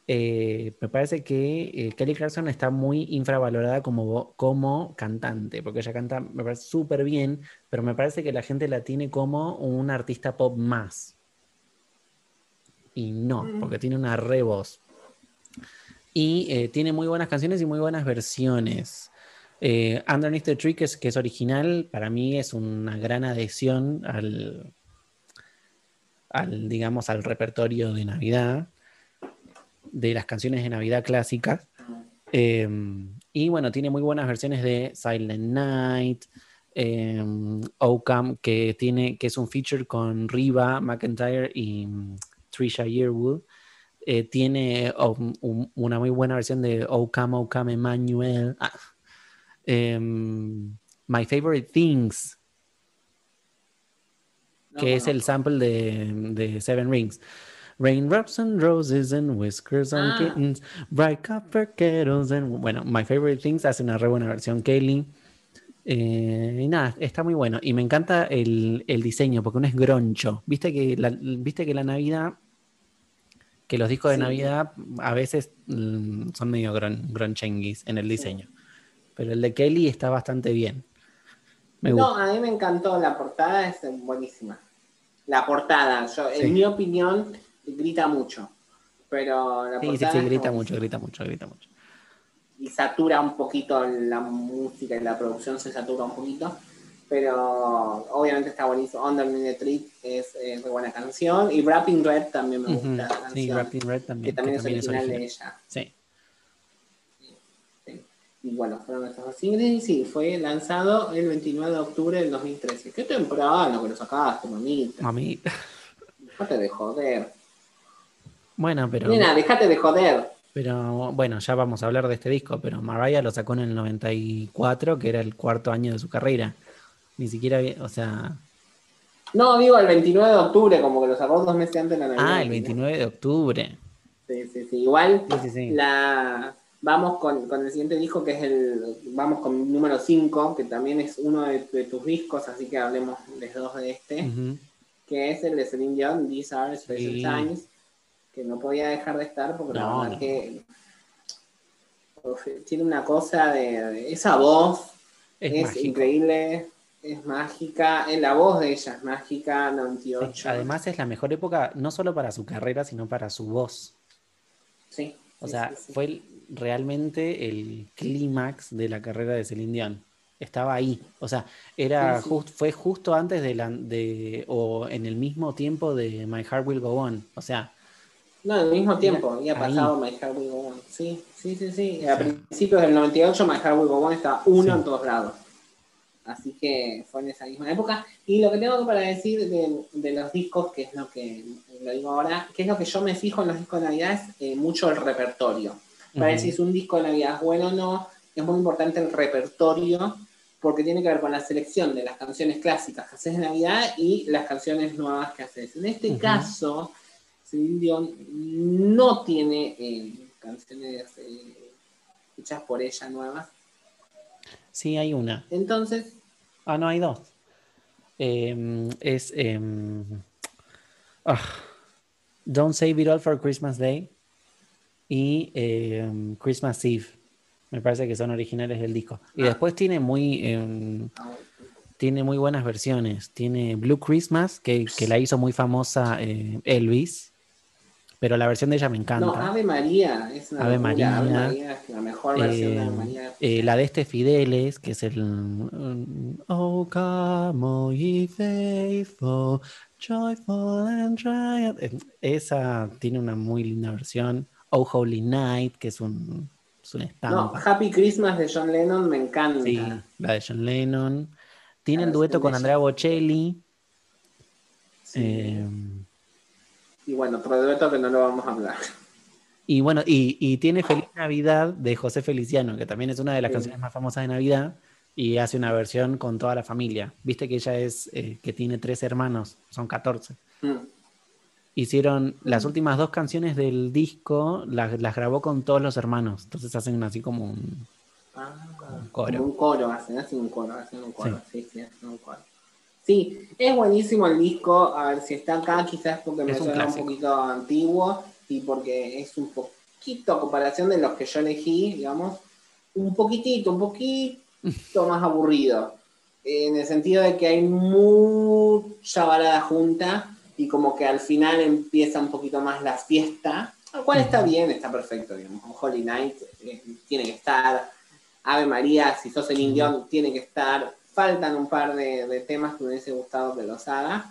Me parece que Kelly Clarkson está muy infravalorada como, como cantante, porque ella canta, me parece súper bien, pero me parece que la gente la tiene como un artista pop más. Y no, porque tiene una re voz. Y eh, tiene muy buenas canciones y muy buenas versiones. Eh, Underneath the Tree, que es, que es original, para mí es una gran adhesión al, al, digamos, al repertorio de Navidad, de las canciones de Navidad clásicas. Eh, y bueno, tiene muy buenas versiones de Silent Night, eh, Ocam, que, tiene, que es un feature con Riva McIntyre y Trisha Yearwood. Eh, tiene um, un- una muy buena versión de Ocam, Ocam Emmanuel. Ah, em, My Favorite Things, No que es el sample de, de Seven Rings. Raindrops and roses and whiskers on Ah. kittens, bright copper kettles and... Bueno, My Favorite Things hace una re buena versión Kelly. Eh, y nada, está muy bueno. Y me encanta el, el diseño, porque uno es groncho. Viste que la, viste que la Navidad, que los discos de Sí. Navidad a veces mm, son medio gron, gronchenguis en el diseño. Pero el de Kelly está bastante bien. Me No, a mí me encantó. La portada es buenísima. La portada, yo, Sí. en mi opinión, grita mucho. Pero la Sí, sí, portada sí, está grita mucho, grita mucho, grita mucho. y satura un poquito la música y la producción se satura un poquito, pero obviamente está buenísimo. Underneath the Tree es muy buena canción y Wrapping Red también me gusta Ujú, la Sí, canción, Rapping Red que también, también, que también es es original de ella. Sí. Sí. Y bueno, fueron dos singles y sí, fue lanzado el 29 de octubre del 2013. Qué temprano que lo sacaste, mamita. Mami. Dejate de joder. Bueno, pero, Nena, dejate de joder. pero bueno, ya vamos a hablar de este disco, pero Mariah lo sacó en el 94, que era el cuarto año de su carrera. Ni siquiera, había- o sea, No, digo el 29 de octubre, como que lo sacó dos meses antes de la Navidad. ah, el 29 de octubre. Sí, sí, sí. Igual Sí, sí, sí. la vamos con, con el siguiente disco que es el vamos con el número 5, que también es uno de, de tus discos, así que hablemos de dos de este, que es el de Celine Dion, These Are Special. Times, que no podía dejar de estar porque la verdad no. que tiene una cosa de, de- esa voz Es, increíble, es mágica, eh, la voz de ella es mágica, Sí, 98. Además es la mejor época, no solo para su carrera, sino para su voz. sí, O sí, sea, sí, sí. fue el- realmente el clímax de la carrera de Celine Dion. Estaba ahí. O sea, era Sí, sí. jus- fue justo antes de la de o en el mismo tiempo de My Heart Will Go On. O sea, No, al mismo tiempo, había Ahí. pasado My Heart Will Go On. Sí, sí, sí, sí. A principios del 98 My Heart Will Go On estaba uno Sí. en todos lados. Así que fue en esa misma época. Y lo que tengo para decir de, de los discos, que es lo que lo digo ahora, que es lo que yo me fijo en los discos de Navidad, es eh, mucho el repertorio. Para decir si un disco de Navidad es bueno o no, es muy importante el repertorio, porque tiene que ver con la selección de las canciones clásicas que haces de Navidad y las canciones nuevas que haces. En este caso, Celine Dion no tiene eh, canciones eh, hechas por ella nuevas. Sí hay una. Entonces, Ah, no, hay dos. Em, es ah, Don't Save It All for Christmas Day y em, Christmas Eve. Me parece que son originales del disco. Y Ah. después tiene muy, tiene muy buenas versiones. Tiene Blue Christmas, que, que la hizo muy famosa eh, Elvis. Pero la versión de ella me encanta. No, Ave María. Es una Ave. María. Ave María es la mejor versión de Ave Eh, María. eh, la de este Fideles, que es el mm, Oh come ye faithful, joyful and triumph. Eh, Esa tiene una muy linda versión. Oh Holy Night, que es un, es una No, estampa. Happy Christmas de John Lennon me encanta. Sí, la de John Lennon. Tiene el dueto con Andrea Bocelli. Sí. eh, Y bueno, otro dueto que no lo vamos a hablar. y bueno, y, y tiene Feliz Navidad de José Feliciano, que también es una de las Sí. canciones más famosas de Navidad. Y hace una versión con toda la familia. Viste que ella es, eh, que tiene tres hermanos, son 14. Mm. Hicieron las últimas dos canciones del disco, las, las grabó con todos los hermanos. Entonces hacen así como un, Ah, un coro. como un coro, hacen, hacen un coro, hacen un coro, sí, sí, hacen un coro. Sí, es buenísimo el disco, a ver si está acá, quizás porque me Es suena un poquito antiguo y porque es un poquito a comparación de los que yo elegí, digamos, un poquitito, un poquito más aburrido. En el sentido de que hay mucha balada junta y como que al final empieza un poquito más la fiesta, lo cual está bien, está perfecto, digamos. Holy Night eh, tiene que estar, Ave María, si sos el indio, tiene que estar. Faltan un par de, de temas que me hubiese gustado que los haga.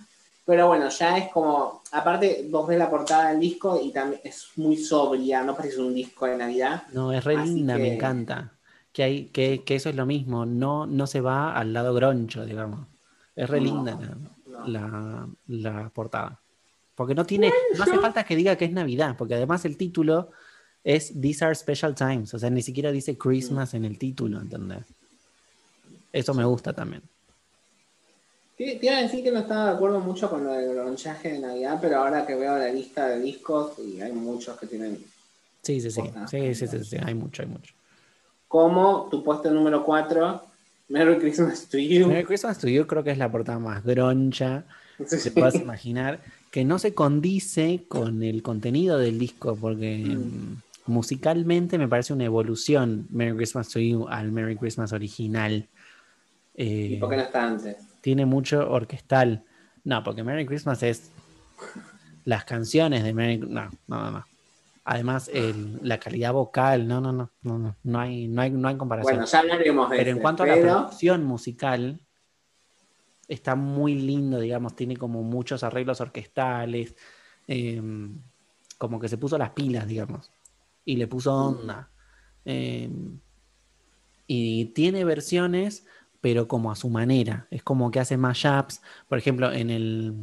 Pero bueno, ya es como, aparte vos ves la portada del disco y también es muy sobria, no parece un disco de Navidad. No, es re linda, me encanta. Que, hay, que, que eso es lo mismo, no, no se va al lado groncho, digamos. Es re No, linda no. la, la, portada. Porque no tiene, no hace falta que diga que es Navidad, porque además el título es These are special times, o sea, ni siquiera dice Christmas en el título, ¿entendés? Eso me gusta también. Te, te iba a decir que no estaba de acuerdo mucho con lo del gronchaje de Navidad, pero ahora que veo la lista de discos, y hay muchos que tienen Sí, sí, sí. Sí, sí, sí, sí, hay mucho, hay mucho. como tu puesto número 4, Merry Christmas to You. Merry Christmas to You creo que es la portada más groncha que te puedas imaginar, que no se condice con el contenido del disco, porque mm, musicalmente me parece una evolución Merry Christmas to You al Merry Christmas original. ¿Y Eh, por qué no está antes? tiene mucho orquestal. No, porque Merry Christmas es las canciones de Merry No, no, no. no. Además, el- la calidad vocal, no, no, no, no, no, no hay, no hay, no hay comparación. Bueno, ya hablaremos de Pero en cuanto a la producción musical, está muy lindo, digamos, tiene como muchos arreglos orquestales, eh, como que se puso las pilas, digamos, y le puso onda. Eh, y tiene versiones, pero como a su manera, es como que hace mashups, por ejemplo, en el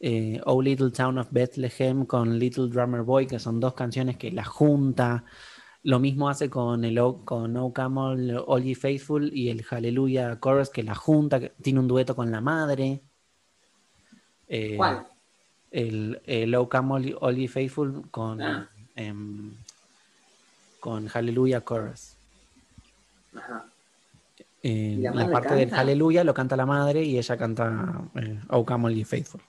eh, Oh Little Town of Bethlehem con Little Drummer Boy, que son dos canciones que la junta. Lo mismo hace con el O- con Oh Come All, Ye Faithful y el Hallelujah Chorus, que la junta, que tiene un dueto con la madre. Eh, ¿Cuál? El, el Oh Come All, All Ye Faithful con, Ah. em, con Hallelujah Chorus. Ajá. Eh, ¿Y la la parte del canta? Hallelujah lo canta la madre y ella canta eh, Oh Come All Ye Faithful.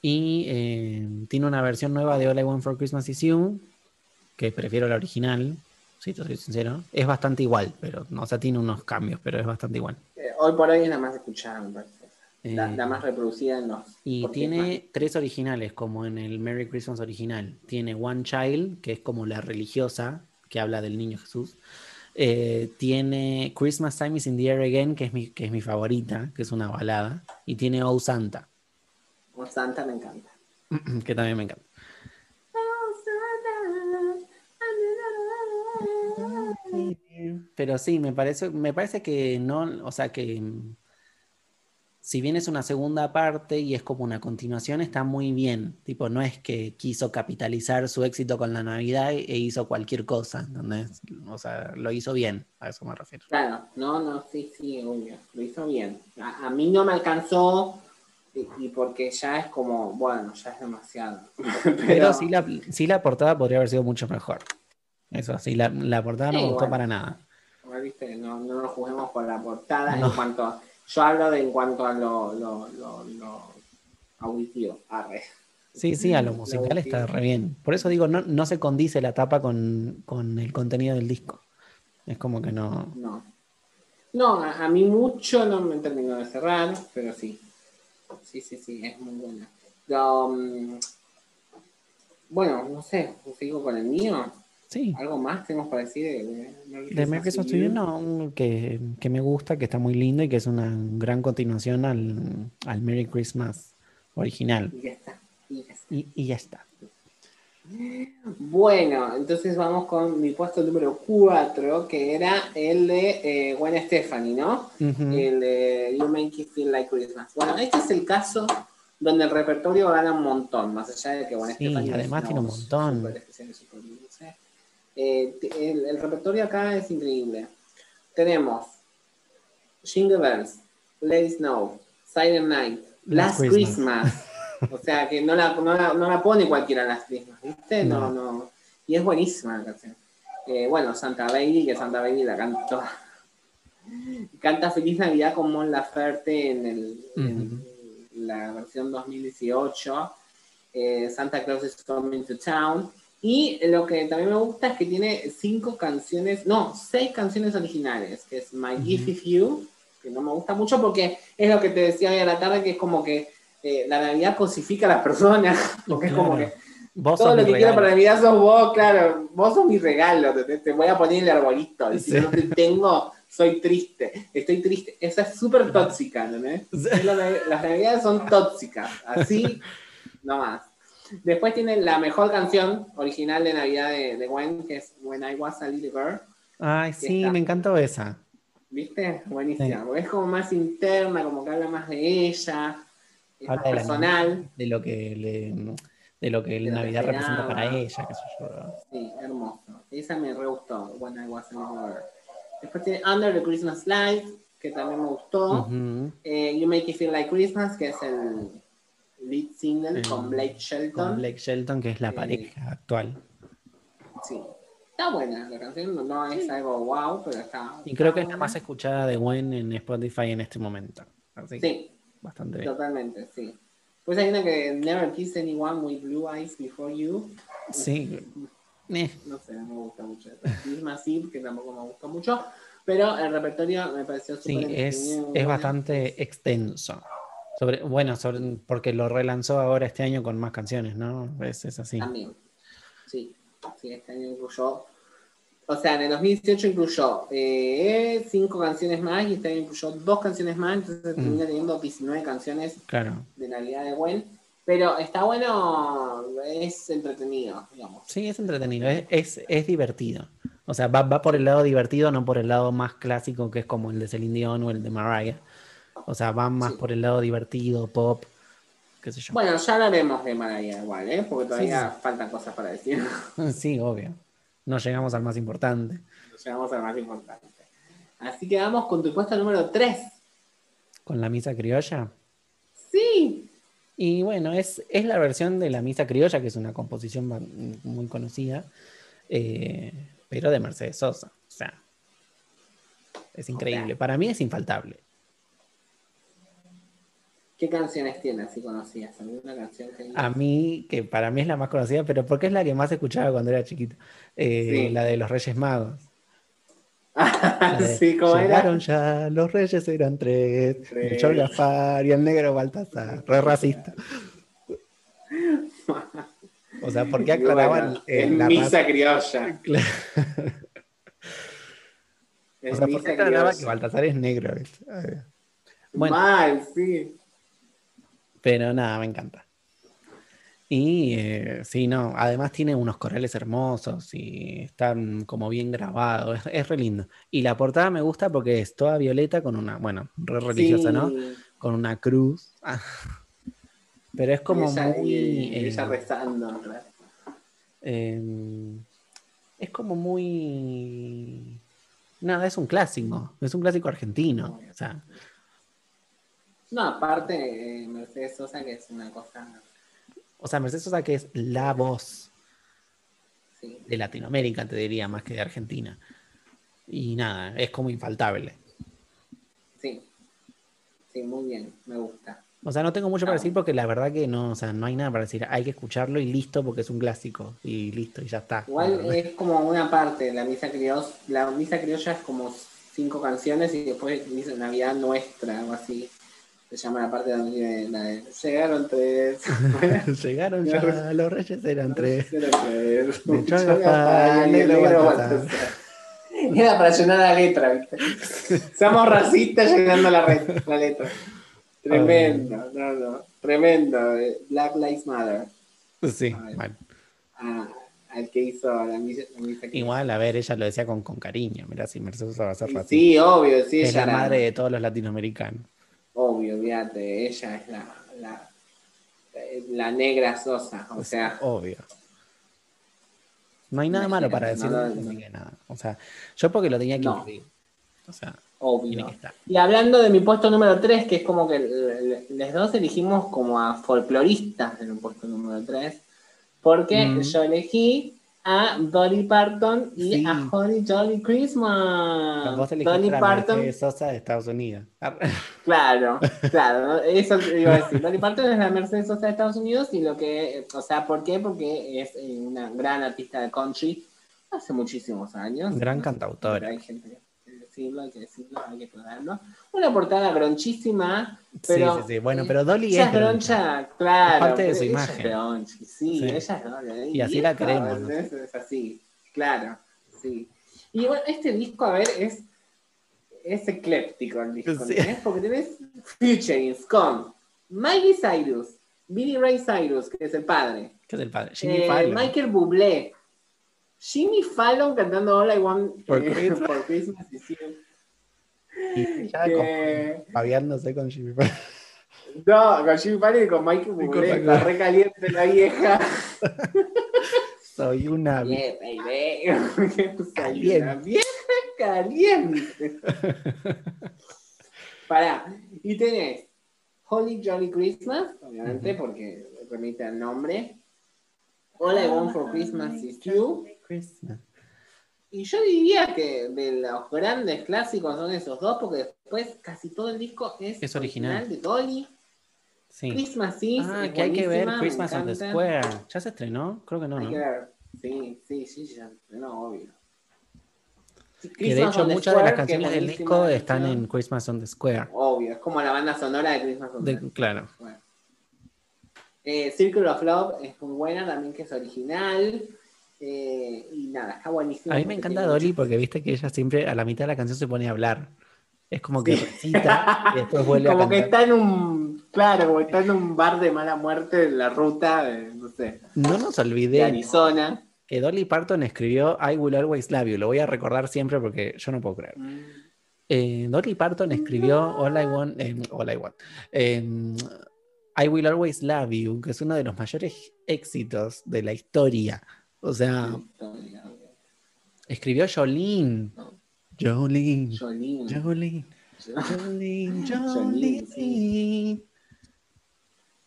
Y eh, tiene una versión nueva de All I Want for Christmas Is You, que prefiero la original, si te soy sincero. Es bastante igual, pero no, o sea, tiene unos cambios, pero es bastante igual. Eh, hoy por hoy es la más escuchada, me parece. La, Eh, la más reproducida en los. Y tiene tres originales, como en el Merry Christmas original. Tiene One Child, que es como la religiosa, que habla del niño Jesús. Eh, tiene Christmas Time is in the Air Again, que es, mi, que es mi favorita, que es una balada. Y tiene Oh Santa, Oh, Santa me encanta. que también me encanta. Pero sí, me parece, me parece que no, o sea que si bien es una segunda parte y es como una continuación, está muy bien. Tipo, no es que quiso capitalizar su éxito con la Navidad e hizo cualquier cosa, ¿entendés? O sea, lo hizo bien, a eso me refiero. Claro, no, no, sí, sí, obvio. Lo hizo bien. A, a mí no me alcanzó y, y porque ya es como, bueno, ya es demasiado. Pero, Pero sí la, sí la portada podría haber sido mucho mejor. Eso, sí, la, la portada no Sí, me gustó bueno. para nada. Viste, no, no nos juzguemos por la portada No. en cuanto a- yo hablo de en cuanto a lo, lo, lo, lo auditivo, arre. Sí, sí, a lo musical está re bien. Por eso digo, no, no se condice la tapa con, con el contenido del disco. Es como que no. No. No, a, a mí mucho no me terminó de cerrar, pero sí. Sí, sí, sí, es muy buena. Mm, bueno, no sé, sigo con el mío. Sí. ¿Algo más tenemos para decir de, De to You, no, que, que me gusta, que está muy lindo y que es una gran continuación al, al Merry Christmas original. Y ya está. y ya está. Y, y ya está. Bueno, entonces vamos con mi puesto número 4, que era el de eh, Gwen Stefani, ¿no? El de You Make It Feel Like Christmas. Bueno, este es el caso donde el repertorio gana un montón, más allá de que Gwen Sí, Stefani es además tiene un montón. súper especial dulce. Eh, el, el repertorio acá es increíble. Tenemos Jingle Bells, Let It Snow, Silent Night, Last Last, Christmas. Christmas. O sea que no la, no la, no la pone cualquiera Last Christmas, ¿viste? No, no. Y es buenísima la canción. Eh, bueno, Santa Baby, que Santa Baby la cantó. Canta Feliz Navidad con Mon Laferte en, el, en la versión 2018. Eh, Santa Claus is Coming to Town. Y lo que también me gusta es que tiene cinco canciones, no, seis canciones originales, que es My Gift Is You, que no me gusta mucho porque es lo que te decía hoy a la tarde, que es como que eh, la Navidad cosifica a las personas, porque es como Claro. que Vos todo lo que quiero para Navidad sos vos, claro, vos sos mi regalo, te, te voy a poner el arbolito, y si Sí. no te tengo, soy triste, estoy triste, esa es súper tóxica, ¿no? Nav- Las Navidades son tóxicas, así, no más. Después tiene la mejor canción original de Navidad de, de Gwen, que es When I Was a Little Girl. Ay, sí, está. me encantó esa. ¿Viste? Buenísima. Sí. porque es como más interna, como que habla más de ella, es más la personal. de lo que le, de lo que que Navidad representa para ella, qué sé yo. Sí, hermoso. Esa me re gustó, When I Was a Little Girl. Después tiene Under the Christmas Light, que también me gustó. Eh, you Make It Feel Like Christmas, que es el lead single El- con Blake Shelton. Con Blake Shelton, que es la Sí. pareja actual. Sí. Está buena la canción, no, no es algo wow, pero está. Y creo está que es la más escuchada de Gwen en Spotify en este momento. Así que Sí, bastante bien. totalmente, sí. Pues hay una que Never Kiss Anyone with Blue Eyes Before You. Sí. Eh, No sé, no me gusta mucho. Misma Eve, que tampoco me gusta mucho. Pero el repertorio me pareció súper Sí, es, es bastante extenso. Sobre, bueno, sobre, porque lo relanzó ahora este año con más canciones, ¿no? Es, es así. También. Sí, sí, este año incluyó. O sea, en el 2018 incluyó eh, cinco canciones más y este año incluyó dos canciones más, entonces Mm. termina teniendo 19 canciones Claro. de Navidad de Gwen. Pero está bueno, es entretenido, digamos. Sí, es entretenido, es, es, es divertido. O sea, va, va por el lado divertido, no por el lado más clásico que es como el de Celine Dion o el de Mariah. O sea, va más Sí. por el lado divertido, pop, qué sé yo. Bueno, ya hablaremos de Mariah igual, ¿eh? porque todavía sí. faltan cosas para decir. Sí, obvio. No llegamos al más importante. Llegamos al más importante. Así que vamos con tu puesto número 3. Con la misa criolla. Sí, Y bueno, es, es la versión de la misa criolla, que es una composición muy conocida, eh, pero de Mercedes Sosa. O sea, es increíble. Para mí es infaltable. ¿Qué canciones tienes si conocías? ¿Alguna canción que A mí, que para mí es la más conocida, pero porque es la que más escuchaba cuando era chiquito, eh, Sí. la de los Reyes Magos. De, sí, ¿cómo era? Llegaron ya, los reyes eran tres, Tres. el Chor Gaspar y el negro Baltasar, re racista. O sea, ¿por qué Y bueno, aclaraban eh, la misa criolla. O sea, ¿por qué aclaraba que. Baltasar es negro? Ay, Bueno. Mal, sí. Pero nada, me encanta. Y eh, sí, no, además tiene unos corales hermosos y están como bien grabados, es, es re lindo. Y la portada me gusta porque es toda violeta con una, bueno, re religiosa, Sí. ¿no? Con una cruz. Pero es como muy... eh, ella rezando. claro. eh, es como muy... Nada, es un clásico, es un clásico argentino. O sea, No, aparte, eh, Mercedes Sosa, que es una cosa. o sea, Mercedes Sosa que es la voz Sí. de Latinoamérica, te diría, más que de Argentina. Y nada, es como infaltable. Sí. Sí, muy bien, me gusta. O sea, no tengo mucho para decir porque la verdad que no, o sea, no hay nada para decir. Hay que escucharlo y listo porque es un clásico. Y listo, y ya está. Igual es como una parte, la misa criolla, la misa criolla es como cinco canciones y después dice Navidad Nuestra, algo así. Se llama la parte donde la de llegaron tres. Llegaron ya, los reyes eran tres. De negro. Era para llenar la letra, ¿viste? Somos racistas llenando la, re- la letra. Tremendo, no, no, tremendo. eh, Black Lives Matter. Sí, bueno. al que hizo la misa, la misa. Igual, a ver, ella lo decía con, con cariño. Mirá, si Mercedes va a ser racista. Sí, obvio, sí, es ella la era- madre de todos los latinoamericanos. Obvio, fíjate, ella es la, la, la negra sosa, o sea, Obvio. No hay nada malo para decir no, no, Enrique, nada. O sea, yo porque lo tenía que No. incluir. O sea, obvio. Y hablando de mi puesto número 3, que es como que los dos elegimos como a folcloristas en un puesto número 3, porque Mm. yo elegí a Dolly Parton y Sí. a Holly Jolly Christmas. Vos Dolly Parton, Mercedes Sosa de Estados Unidos. Claro, claro, eso iba a decir. Dolly Parton es la Mercedes Sosa de Estados Unidos y lo que, o sea, ¿por qué? Porque es eh, una gran artista de country hace muchísimos años. Gran cantautora. Hay gente decirlo, hay que decirlo, hay que aclararlo. Una portada gronchísima, pero... sí, sí, sí. Bueno, pero Dolly ella es groncha, claro. Es parte de su ella imagen. Es gronchi, sí, Sí. ella es gronchi. Y así la queremos, ¿no? Es, es así, claro, sí. Y bueno, este disco, a ver, es, es ecléptico el disco, Sí. ¿entendés? Porque tenés featurings con Miley Cyrus, Billy Ray Cyrus, que es el padre, que es el padre. Eh. Michael Bublé, Jimmy Fallon cantando All I Want For Christmas. for Christmas is You. Y ya que- como babeándose con Jimmy Fallon. No, con Jimmy Fallon y con Michael Y con Bublé, está re caliente la vieja. Soy una. Baby. Caliente. Caliente. Bien caliente. Pará. Y tenés Holy Jolly Christmas, obviamente, porque remite al nombre. All I Want for Christmas is You. Christmas. Y yo diría que de los grandes clásicos son esos dos, porque después casi todo el disco es, Es original. de Dolly. Sí. Christmas Eve. Ah, es que hay que ver Christmas on the. Square. ¿Ya se estrenó? Creo que no, Hay ¿no? que ver. Sí, sí, sí, ya. No, obvio. Sí, Que de hecho muchas de las Square, canciones es del disco están en Christmas on the Square. Obvio, es como la banda sonora de Christmas on the De- claro. Square. Eh, Circle of Love es muy buena también, que es original. Eh, y nada, está buenísimo. A mí me encanta Dolly porque viste que ella siempre a la mitad de la canción se pone a hablar. Es como que recita y después vuelve Como a que cantar. está en un. Claro, como está en un bar de mala muerte en la ruta de, no sé, No nos de olvidemos Arizona. que Dolly Parton escribió I Will Always Love You. Lo voy a recordar siempre porque yo no puedo creer. Eh, Dolly Parton escribió All I Want, eh, All I Want, eh, I Will Always Love You, que es uno de los mayores éxitos de la historia. O sea, escribió Jolene. Jolene, Jolene. Jolene, Jolene, Jolene.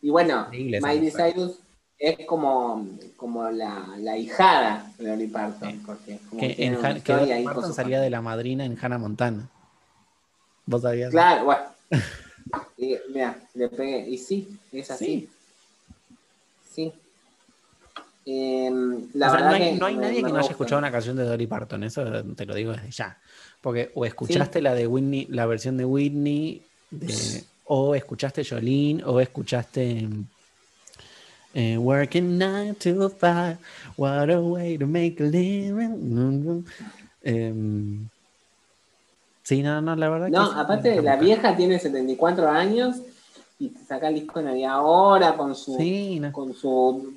Y bueno, Miley. Cyrus es como, como la, la hijada de Dolly Parton. Porque como Que, en Han- que Dolly Parton salía de la madrina en Hannah Montana. ¿Vos sabías? Claro, bueno. Y, mira, le pegué. Y sí, es así. Sí. Em, la O sea, verdad no hay, no nadie que no haya escuchado una canción de Dolly Parton, eso te lo digo desde ya. Porque o escuchaste la de Whitney, la versión de Whitney, de- o escuchaste Jolene, o escuchaste eh, Working 9 to 5, what a way to make a living. Em, sí, no, no, la verdad No, que aparte la vieja tiene 74 años y te saca el disco de Navidad ahora con su, Sí, no. con su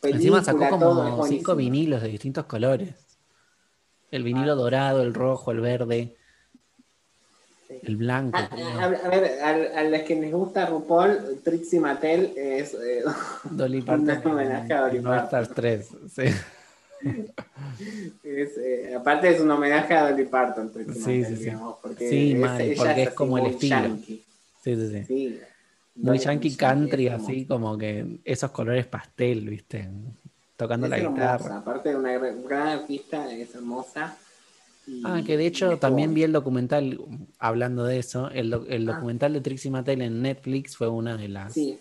película, Encima sacó es como cinco vinilos de distintos colores. El vinilo Ah. dorado, el rojo, el verde, Sí. el blanco. A, a- a ver, a, a los que les gusta RuPaul, Trixie Mattel es eh, Dolly un Parton. homenaje a Dolly No Parton. Stars 3. Sí, Es, eh, aparte es un homenaje a Dolly Parton, Trixie Sí, Mattel, sí, sí. digamos, porque Sí, es- ella porque es así como el estilo. yankee, sí, sí. sí. sí. Muy yankee country, como- así como que esos colores pastel, ¿viste? Tocando Es la hermosa, guitarra. aparte de una gran artista, es hermosa. Y- Ah, que de hecho también vi el documental, hablando de eso, el, doc- el Ah. documental de Trixie Mattel en Netflix fue una de las Sí.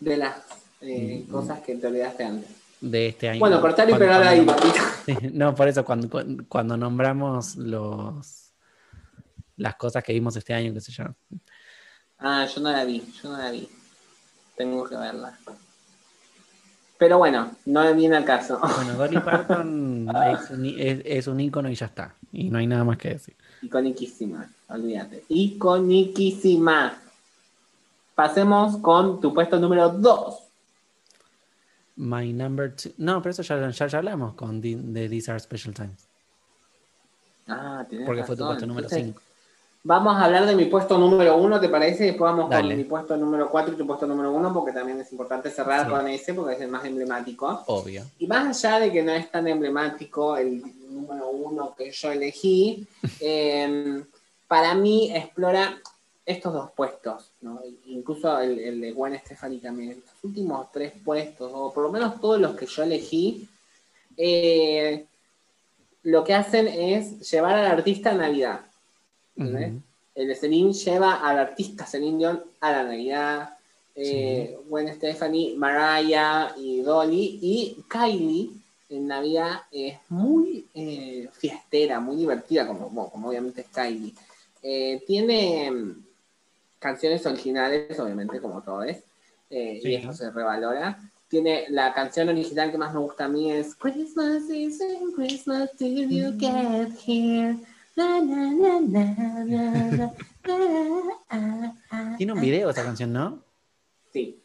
De las eh, Mm. cosas que te olvidaste antes. de este año. Bueno, cortar y pegar ahí. Sí, no, por eso cuando, cuando, cuando nombramos los las cosas que vimos este año, qué sé yo. Ah, yo no la vi, yo no la vi. Tengo que verla. Pero bueno, no viene al caso. Bueno, Dolly Parton es un, es, es un ícono y ya está. Y no hay nada más que decir. Iconiquísima, olvídate. Iconiquísima. Pasemos con tu puesto número 2. My number two. No, pero eso ya, ya, ya hablamos con the- de These Are Special Times. Ah, tenés Porque fue tu puesto número Entonces, 5. Vamos a hablar de mi puesto número 1, ¿te parece? Después vamos Dale. con mi puesto número 4 y tu puesto número 1, porque también es importante cerrar Sí. con ese, porque es el más emblemático. Obvio. Y más allá de que no es tan emblemático el número uno que yo elegí, eh, para mí explora estos dos puestos, ¿no? incluso el, el de Gwen Stefani también, estos últimos tres puestos, o por lo menos todos los que yo elegí, eh, lo que hacen es llevar al artista a Navidad. ¿Entendés? Ujú. El Celine lleva al artista Celine Dion a la Navidad. Eh, Gwen Stefani, Mariah y Dolly. Y Kylie en Navidad es muy eh, fiestera, muy divertida, como, como, como obviamente es Kylie. Eh, tiene mm, canciones originales, obviamente, como todo es. eh, Sí. Y eso se revalora. Tiene la canción original que más me gusta a mí es Christmas is in Christmas till you get here. Ah, ah, Tiene un ah. video esa canción, ¿no? Sí,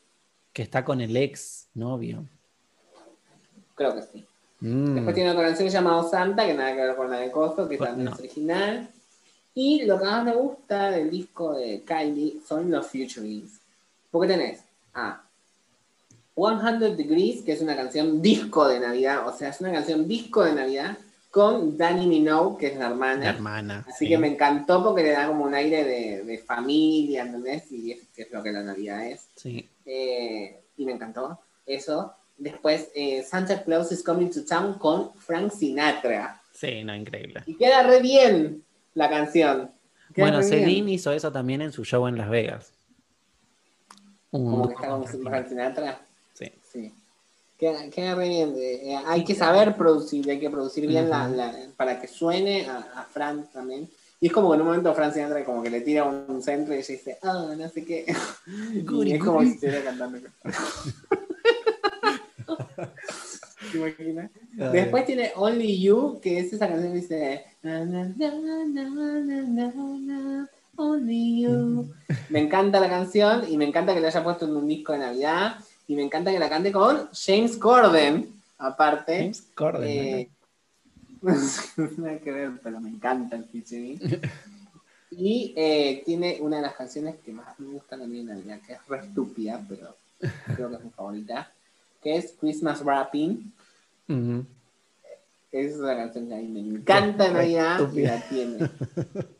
Que está con el ex novio. creo que sí. Mm. Después tiene otra canción llamada Santa, que nada que ver con la de Coso, que Pues, también no. es original. Y lo que más me gusta del disco de Kylie son los featurings. Porque tenés a 100 Degrees, que es una canción disco de Navidad, o sea, es una canción disco de Navidad, con Danny Minogue, que es la hermana. La hermana. Así sí. que me encantó porque le da como un aire de, de familia, ¿entendés? Y es, que es lo que la Navidad es. Sí. Eh, y me encantó eso. Después, eh, Santa Claus is Coming to Town con Frank Sinatra. Sí, no, increíble. Y queda re bien la canción. Queda Bueno. Celine hizo eso también en su show en Las Vegas. Un Como que está con Frank Sinatra. Queda, queda re bien. Eh, hay que saber producir, hay que producir bien la, Ujú. la- para que suene a, a Frank también. Y es como que en un momento Frank Sinatra como que le tira un centro y ella dice, ah, no sé qué. Y es como si estuviera cantando. ¿Te imaginas? Después tiene Only You, que es esa canción que dice na, na, na, na, na, na, na, Only You. Me encanta la canción y me encanta que la haya puesto en un disco de Navidad y me encanta que la cante con James Corden, aparte. James Corden. Eh, nada que ver, pero me encanta el featuring. Y eh, tiene una de las canciones que más me gustan a mí en Navidad, que es re estúpida, pero creo que es mi favorita, que es Christmas Wrapping. Es una canción que a mí me encanta en Re Navidad y estúpida. la tiene.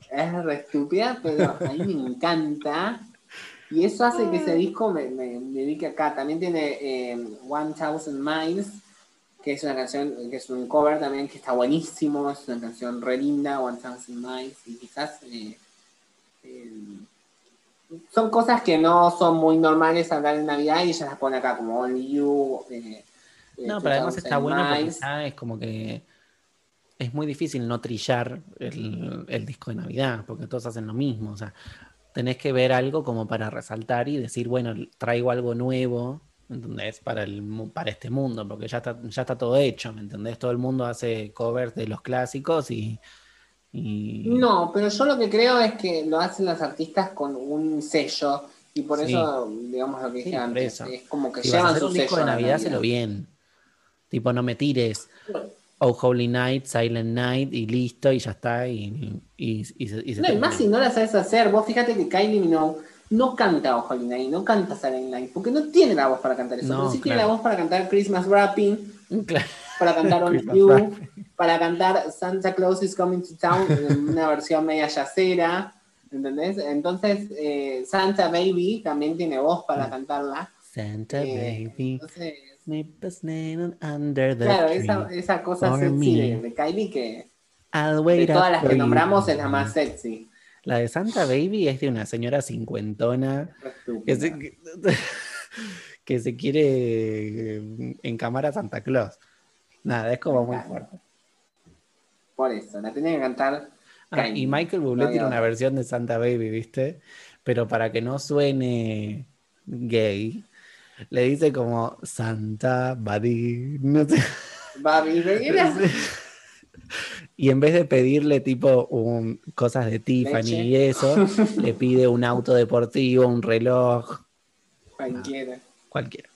Es re estúpida, pero a mí me encanta. Y eso hace que ese disco me, me, me dedique acá. También tiene eh, One Thousand Miles, que es una canción, que es un cover también que está buenísimo. Es una canción re linda, One Thousand Miles. Y quizás eh, eh, son cosas que no son muy normales hablar en Navidad y ella las pone acá como Only You. eh, No, pero además está 2000 bueno porque Miles. ya es como que es muy difícil no trillar el, el disco de Navidad, porque todos hacen lo mismo. O sea, tenés que ver algo como para resaltar y decir, bueno, traigo algo nuevo, ¿entendés? Para, el, para este mundo, porque ya está, ya está todo hecho, ¿me entendés? Todo el mundo hace covers de los clásicos y... y- No, pero yo lo que creo es que lo hacen los artistas con un sello y por Sí. eso, digamos lo que dije antes, es como que si vas a llevan hacer su un disco sello de Navidad, hazlo bien. Tipo, no me tires Oh Holy Night, Silent Night y listo, y ya está. Y, y, y se, y se No, y más si no la sabes hacer, vos fíjate que Kylie Minogue no canta Ojo Night, no canta Silent Night, porque no tiene la voz para cantar eso, No, pero sí tiene la voz para cantar Christmas Wrapping, Claro. para cantar On You, para cantar Santa Claus is Coming to Town en una versión media yacera, ¿entendés? Entonces, eh, Santa Baby también tiene voz para Mm. cantarla. Santa eh, baby, entonces, snip a snail under the claro, tree. esa, esa cosa sexy me. de, de Kylie que, I'll De todas las que nombramos es la más sexy. La de Santa Baby es de una señora cincuentona que se, que, que se quiere eh, encamar a Santa Claus. Nada, es como muy fuerte. Por eso, la tenía que cantar. Ah, y Michael Bublé tiene una versión de Santa Baby, ¿viste? Pero para que no suene gay, le dice como Santa Baby. No sé. Y en vez de pedirle tipo un- cosas de Tiffany Leche. y eso, le pide un auto deportivo, un reloj, Cualquiera. cualquiera.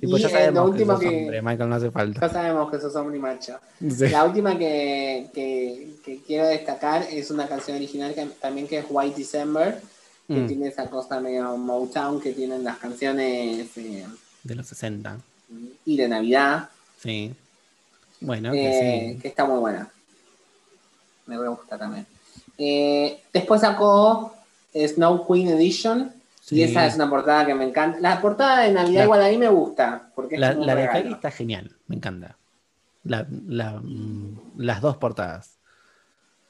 Tipo, Y, ya sabemos que sos que- hombre, Michael, no hace falta. Ya sabemos que sos hombre y macho. Sí. La última que, que- que quiero destacar es una canción original que, también que es White December, que Mm, tiene esa cosa medio Motown que tienen las canciones eh, de los 60, y de Navidad, sí. Bueno, eh, que sí. que está muy buena. Me gusta también. Eh, después sacó Snow Queen Edition. Sí. Y esa es una portada que me encanta. La portada de Navidad La- igual a mí me gusta. Porque La, la de. Kylie está genial, me encanta. La- la, mm, las dos portadas.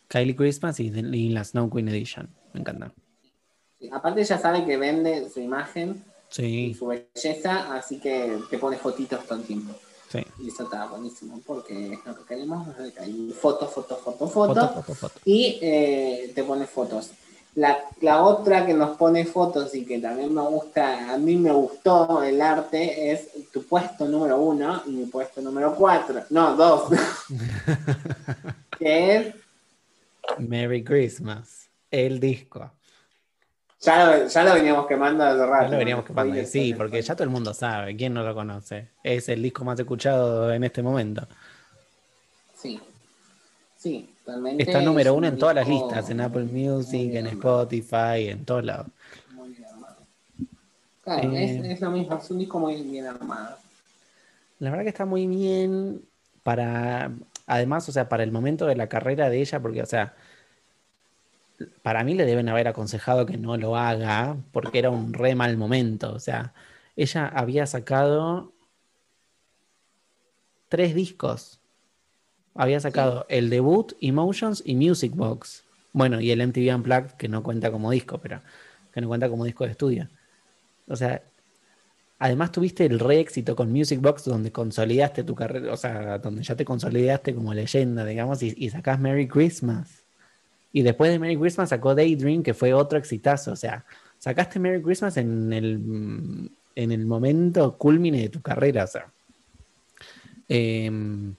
Kylie Christmas y, y la Snow Queen Edition, me encanta. Aparte ella sabe que vende su imagen y su belleza, así que te pone fotitos todo el tiempo. sí. Y eso está buenísimo, porque es lo que queremos. Hay fotos, fotos, fotos, Foto, fotos. foto, foto. Y eh, te pone fotos. La, la otra que nos pone fotos y que también me gusta, a mí me gustó el arte, es tu puesto número uno y mi puesto número cuatro. No, dos. que es Merry Christmas, el disco. Ya lo, ya lo veníamos quemando hace rato. Ya lo veníamos quemando. Sí, porque ya todo el mundo sabe, ¿quién no lo conoce? Es el disco más escuchado en este momento. Sí. Sí, totalmente. Está número es uno un en todas las listas, en Apple Music, en Spotify, en todos lados. muy bien armado. Claro, Eh, es, es lo mismo, es un disco muy bien armado. La verdad que está muy bien para, además, o sea, para el momento de la carrera de ella, porque, o sea, para mí le deben haber aconsejado que no lo haga, porque era un re mal momento. O sea, ella había sacado tres discos. Había sacado el debut, Emotions y Music Box. Bueno, y el MTV Unplugged, que no cuenta como disco, pero que no cuenta como disco de estudio. O sea, además tuviste el re éxito con Music Box, donde consolidaste tu carrera, o sea, donde ya te consolidaste como leyenda, digamos, y, y sacás Merry Christmas. Y después de Merry Christmas sacó Daydream, que fue otro exitazo. O sea, sacaste Merry Christmas en el, en el momento culmine de tu carrera. O sea. Em,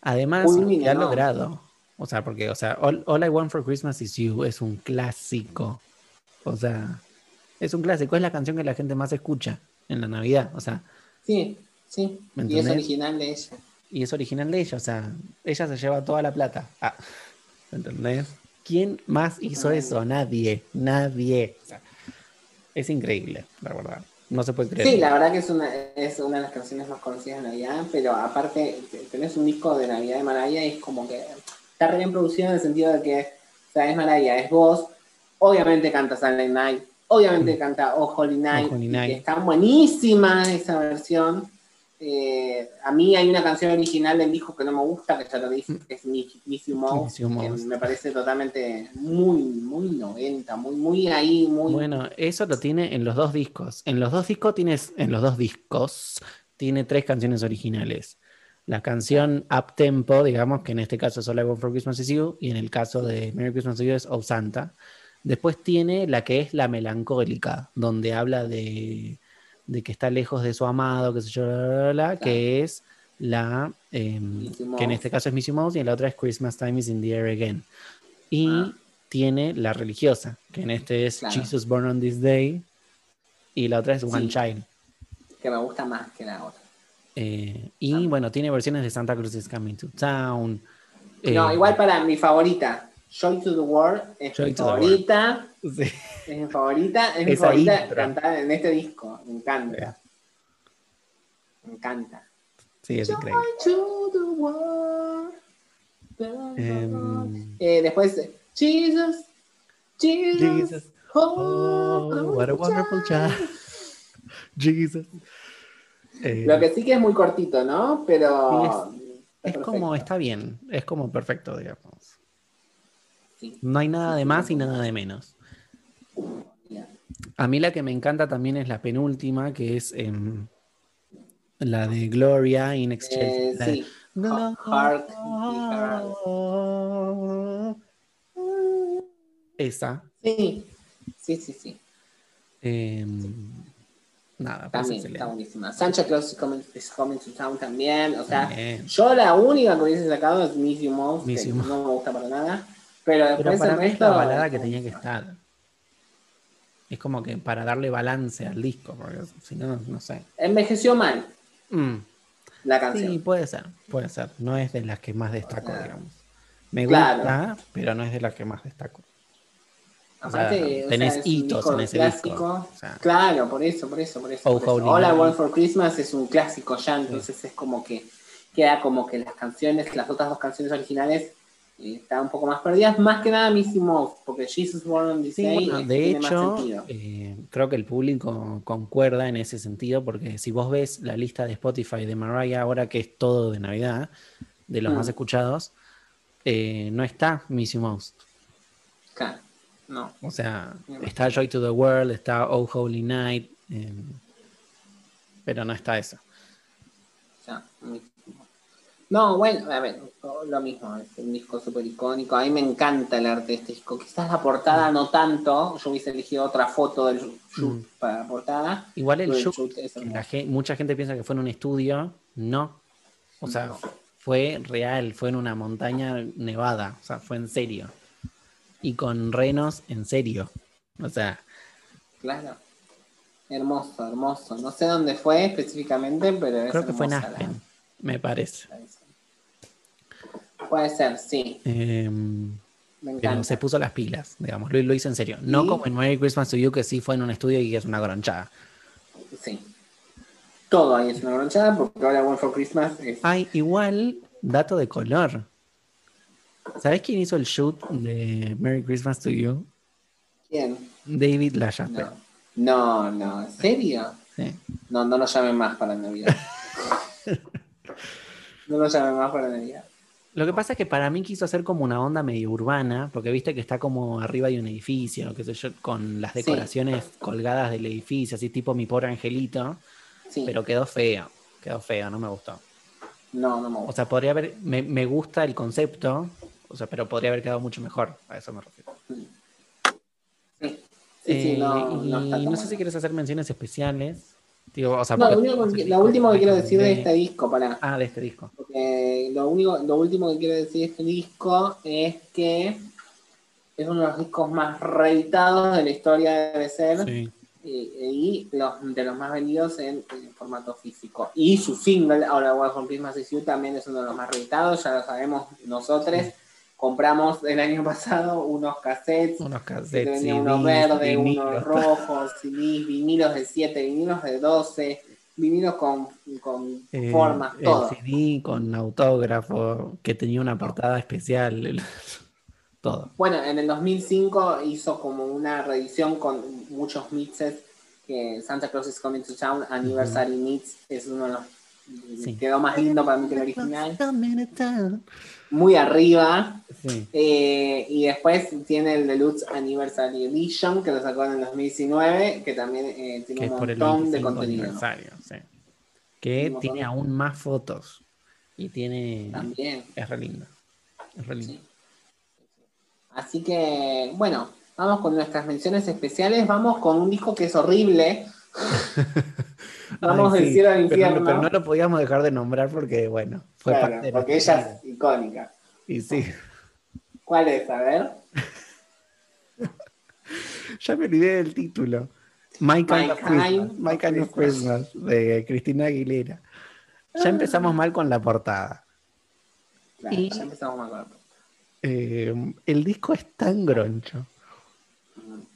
además, Culmine, que ha no. logrado. O sea, porque, o sea, All, All I Want for Christmas is You es un clásico. O sea, es un clásico. Es la canción que la gente más escucha en la Navidad. O sea, Sí, sí. ¿Me Y es original de ella. y es original de ella, o sea, ella se lleva toda la plata. Ah, ¿entendés? ¿Quién más hizo eso? Nadie, nadie. O sea, es increíble, la verdad. No se puede creer. Sí, la verdad que es una, es una de las canciones más conocidas de Navidad, pero aparte te- tenés un disco de Navidad de Mariah y es como que está re bien producido en el sentido de que, o sea, es Mariah, es vos, obviamente canta Silent Night, obviamente Mm. canta Oh Holy Night, Oh, Holy Night. que está buenísima esa versión. Eh, a mí hay una canción original del disco que no me gusta, que ya lo dije, que es Miss, You You que me parece totalmente muy, muy 90, muy, muy ahí, muy... Bueno, eso lo tiene en los dos discos. En los dos discos tienes, en los dos discos, tiene tres canciones originales. La canción Up Tempo, digamos, que en este caso es All I Want for Christmas is You, y en el caso de Merry Christmas to You es Oh Santa. Después tiene la que es la melancólica, donde habla de, de que está lejos de su amado, que sé yo, bla, bla, bla, bla, que es la em, que en este caso es Missy Mouse y en la otra es Christmas Time is in the Air Again. Y Ah. tiene la religiosa, que en este es Claro. Jesus Born on This Day y la otra es One Sí. Child. que me gusta más que la otra. Eh, y Ah. bueno, tiene versiones de Santa Cruz is Coming to Town. No, eh, igual para mi favorita. Joy to the World es Joy mi favorita. sí. Es mi favorita. Es mi Esa favorita intro. cantada en este disco. Me encanta. Me encanta. Sí, es increíble. Em, Eh, después, Jesus, Jesus. Jesus. oh, Oh, what a wonderful child. Jesus. Eh, Lo que sí que es muy cortito, ¿no? Pero Es perfecto. como, está bien, es como perfecto, digamos. Sí. No hay nada de más y nada de menos. A mí la que me encanta también es la penúltima, que es em, la de Gloria in Exchange. Eh, la de- sí. Ha- Hark Esa. Sí, sí, sí, sí. em, nada, pues También está buenísima. Santa Claus is coming, to town también. O sea, yo la única que hubiese sacado es Miss You Most, Miss que no me gusta para nada. Pero Pero después para el es la balada que tenía que estar. Es como que para darle balance al disco, porque si no, no sé. Envejeció mal Mm, la canción. Sí, puede ser, puede ser. No es de las que más destaco, digamos. Me claro. gusta, pero no es de las que más destaco. O sea, Aparte, o tenés sea, hitos en ese clásico. disco, o sea. Claro, por eso, por eso, por eso. Oh, por eso. Holy All I Night. Want for Christmas es un clásico ya, entonces es como que queda como que las canciones, las otras dos canciones originales están un poco más perdidas, más que nada Miss You Most, porque Jesus Born on Sí, bueno, de hecho, eh, creo que el público concuerda en ese sentido, porque si vos ves la lista de Spotify de Mariah ahora, que es todo de Navidad, de los Mm. más escuchados, eh, no está Miss You Most. Claro, no. O sea, está Joy to the World, está Oh Holy Night, eh, pero no está eso. muy- No, bueno, a ver, lo mismo, es un disco súper icónico. A mí me encanta el arte de este disco. Quizás la portada no tanto. Yo hubiese elegido otra foto del shoot Mm. para la portada. Igual el shoot es la mucha gente piensa que fue en un estudio, no. O sea, No. fue real, fue en una montaña nevada, o sea, fue en serio. Y con renos en serio. O sea, Claro. Hermoso, hermoso. No sé dónde fue específicamente, pero es creo que fue en la- Aspen, me parece. Puede ser, sí. Eh, Me pero se puso las pilas, digamos, lo, lo hizo en serio. No como en Merry Christmas to You, que sí fue en un estudio y es una gronchada. Sí. Todo ahí es una bronchada porque ahora One for Christmas es. Ay, igual, dato de color. ¿Sabes quién hizo el shoot de Merry Christmas to You? ¿Quién? David LaChapelle. No. No, no, ¿en serio? Sí. No, no lo llamen más para Navidad. no lo llamen más para Navidad. Lo que pasa es que para mí quiso hacer como una onda medio urbana, porque viste que está como arriba de un edificio, qué sé yo, con las Sí. decoraciones colgadas del edificio, así tipo mi pobre angelito, Sí. pero quedó feo, quedó feo, no me gustó. No, no me O gusta. sea, podría haber, me, me gusta el concepto, o sea, pero podría haber quedado mucho mejor, a eso me refiero. Sí, sí, sí, Eh, no, y no está tan no sé si quieres hacer menciones especiales. Digo, o sea, No, lo, porque- único que- lo último que quiero decir de de- este disco, para. Ah, de este disco. Porque lo único, lo último que quiero decir de este disco es que es uno de los discos más reeditados de la historia debe ser Sí. y, y los de los más vendidos en, en formato físico. Y su single, ahora One for Christmas is You, también es uno de los más reeditados, ya lo sabemos nosotros. Compramos el año pasado unos cassettes, Unos cassettes, venía uno verde, uno vinilos. rojo, CDs, vinilos de 7, vinilos de 12, vinilos con, con Eh, formas, el todo. CD con autógrafo, que tenía una portada especial, todo. Bueno, en el 2005 hizo como una reedición con muchos mixes que Santa Claus is Coming to Town Anniversary Mix es uno de los Sí. quedó más lindo para mí que el original muy arriba Sí, eh, y después tiene el Deluxe Anniversary Edition que lo sacó en el 2019 que también eh, tiene un montón de 25 contenido aniversario, sí. Que montón. tiene aún más fotos y tiene... también Es re lindo. Es re lindo. Sí. Así que, bueno, vamos con nuestras menciones especiales. Vamos con un disco que es horrible. Vamos Ay, del sí, cielo al pero no- infierno. Pero no, lo podíamos dejar de nombrar porque, bueno, fue Claro, parte de porque ella vida. es icónica. Y sí, ¿Cuál es? A ver. ya me olvidé del título. My Kind, My of, Christmas, Kind My of Kind of Christmas, de Cristina Aguilera. Ya empezamos mal con la portada. Claro, Y- ya empezamos mal con la- Eh, el disco es tan groncho.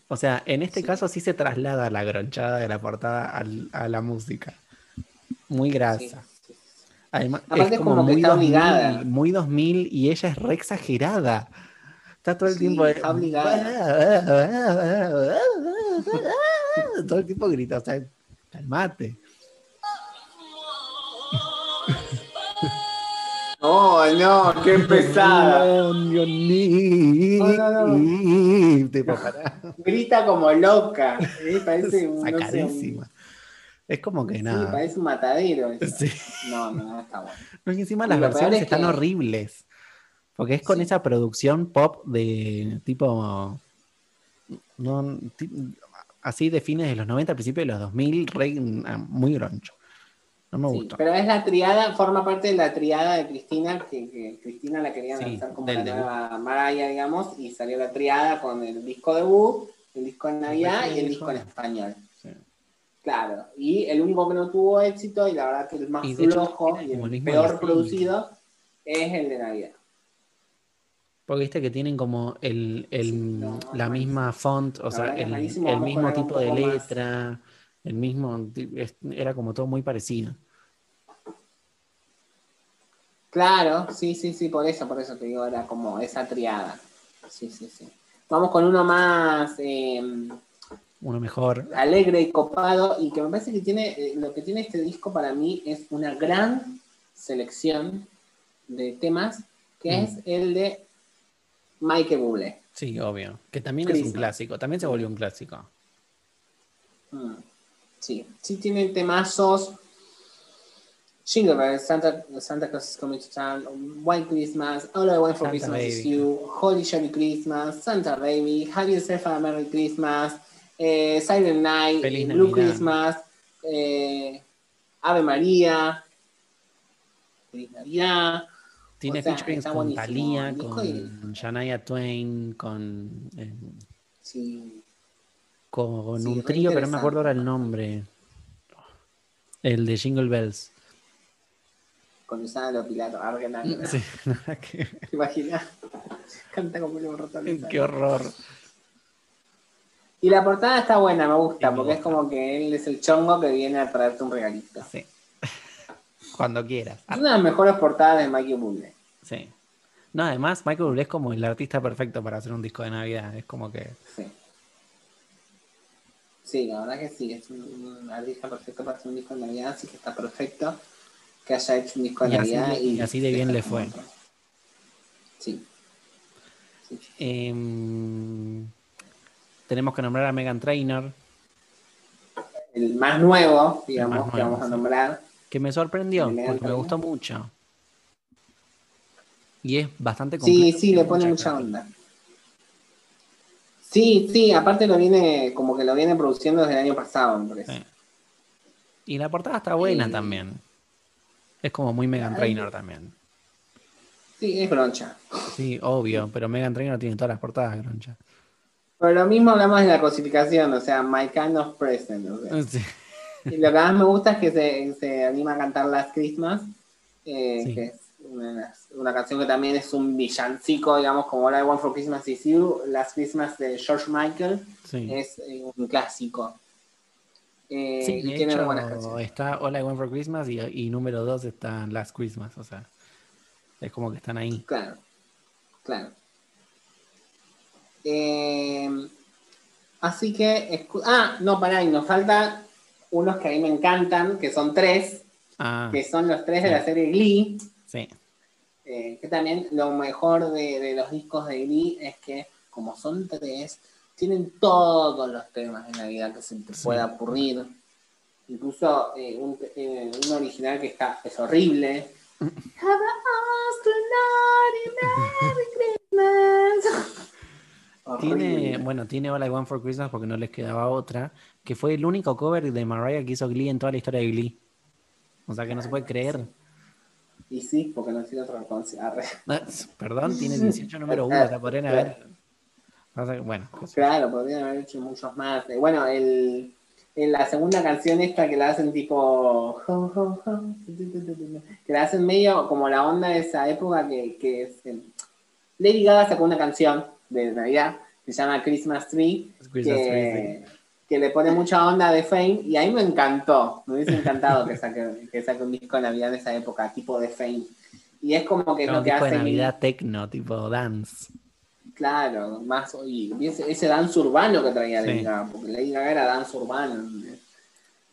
O sea, en este caso sí se traslada la gronchada de la portada al- a la música. Muy Sí, grasa. Además, Aparte es como, como que muy, está 2000, obligada. muy 2000 y ella es re exagerada. Está todo el Sí, tiempo. está obligada. Todo el tiempo grita, o sea, calmate. Oh, no, qué pesada. Tipo, pará. Grita como loca. ¿eh? Parece un, no sé, un- Sacadísima. Es como que Sí, nada. parece un matadero. Sí. No, no, no está bueno. No, y encima las versiones es están que- horribles. Porque es con Sí. esa producción pop de tipo. No, así de fines de los 90, principios de los 2000, re- ah, muy groncho. No me Sí, gustó. pero es la triada, forma parte de la triada de Cristina, que, que Cristina la querían Sí, lanzar como la nueva Mariah, digamos, y salió la triada con el disco debut, el disco en Navidad y el disco en español. Claro, y el único que no tuvo éxito, y la verdad que el más Y de hecho, flojo y el peor producido es el de Navidad. Porque viste que tienen como el, el- Sí, no, la misma font, o sea, el, el mismo tipo de más. letra, el mismo, era como todo muy parecido. Claro, sí, sí, sí, por eso, por eso te digo, era como esa triada. Sí, sí, sí. Vamos con uno más eh, Uno mejor. alegre y copado y que me parece que tiene, eh, lo que tiene este disco para mí es una gran selección de temas, que Mm. es el de Michael Bublé. Sí, obvio. Que también es un clásico, también se volvió un clásico. Mm, Sí, sí tiene temazos. Jingle Bells, Santa, Santa Claus is Coming to Town, White Christmas, All I Want for Santa Christmas is. You, Holy Jolly Christmas, Santa Baby, Have Yourself a Merry Christmas, eh, Silent Night, Feliz Blue Navidad. Christmas, eh, Ave María, Feliz Navidad. Tiene O sea, con buenísimo. Thalía, con Shania Twain, con, eh, Sí, con Sí, un trío, pero no me acuerdo ahora el nombre. El de Jingle Bells. con Luciano Pilato, Argentina. Sí, nada que- ¿Te imaginas? Canta como un ratón. Qué horror. Y la portada está buena, me gusta, Sí, me porque es como que él es el chongo que viene a traerte un regalito. Sí. Cuando quieras. Es una de las mejores portadas de Mikey Bublé. Sí. No, además, Michael Bublé es como el artista perfecto para hacer un disco de Navidad. Es como que. Sí. Sí, la verdad que sí, es un, un artista perfecto para hacer un disco de Navidad, así que está perfecto que haya hecho un disco de Y Navidad. y así de bien le fue. Sí. Sí. em, tenemos que nombrar a Megan Trainor, El más nuevo, digamos, más que vamos a nombrar. que me sorprendió porque me gustó mucho. Y es bastante Sí, sí, le pone mucha onda. Sí, sí, aparte lo viene, como que lo viene produciendo desde el año pasado, me parece. Sí. Y la portada está buena también. Es como muy Megan. Trainor también. Sí, es broncha. Sí, obvio, pero Megan Trainor tiene todas las portadas, groncha. Pero lo mismo hablamos de la cosificación, o sea, My Kind of Present. o sea. Sí. Y lo que más me gusta es que se, se anima a cantar Last Christmas, eh, Sí. que es una, las- canción que también es un villancico, digamos, como All I Want for Christmas is You, Last Christmas de George Michael, Sí. es eh, un clásico. Eh, Sí, y tiene hecho, buenas canciones. está All I Want for Christmas y, y número 2 está Last Christmas, o sea, es como que están ahí. Claro, claro. Eh, así que, ah, no, pará, y nos faltan unos que a mí me encantan, que son tres, Ah, que son los tres de la serie Glee, sí, eh, que también lo mejor de, de los discos de Glee es que, como son tres, tienen todos los temas de Navidad que se te Sí. pueda ocurrir. Incluso eh, un, eh, un original que está, es horrible. Have a Merry Christmas. Tiene, bueno, tiene All I Want for Christmas porque no les quedaba otra, que fue el único cover de Mariah que hizo Glee en toda la historia de Glee. O sea que no se puede creer. Y sí, porque no tiene otra. Ah, Perdón, tiene 18 número 1, o sea, podrían haber... Bueno. Claro, podrían haber hecho muchos más. Bueno, el, en la segunda canción esta que la hacen tipo... Que la hacen medio como la onda de esa época que, que es... Lady Gaga sacó una canción de Navidad que se llama Christmas Tree, Christmas Tree, que, que le pone mucha onda de Fame y a mí me encantó. Me hubiese encantado que saque, que saque un disco de Navidad de esa época, tipo de Fame. Y es como que Era lo que hace... Navidad tecno, tipo dance. Claro, más y ese, ese dance urbano que traía Lady Sí. Gaga, porque Lady Gaga era dance urbano,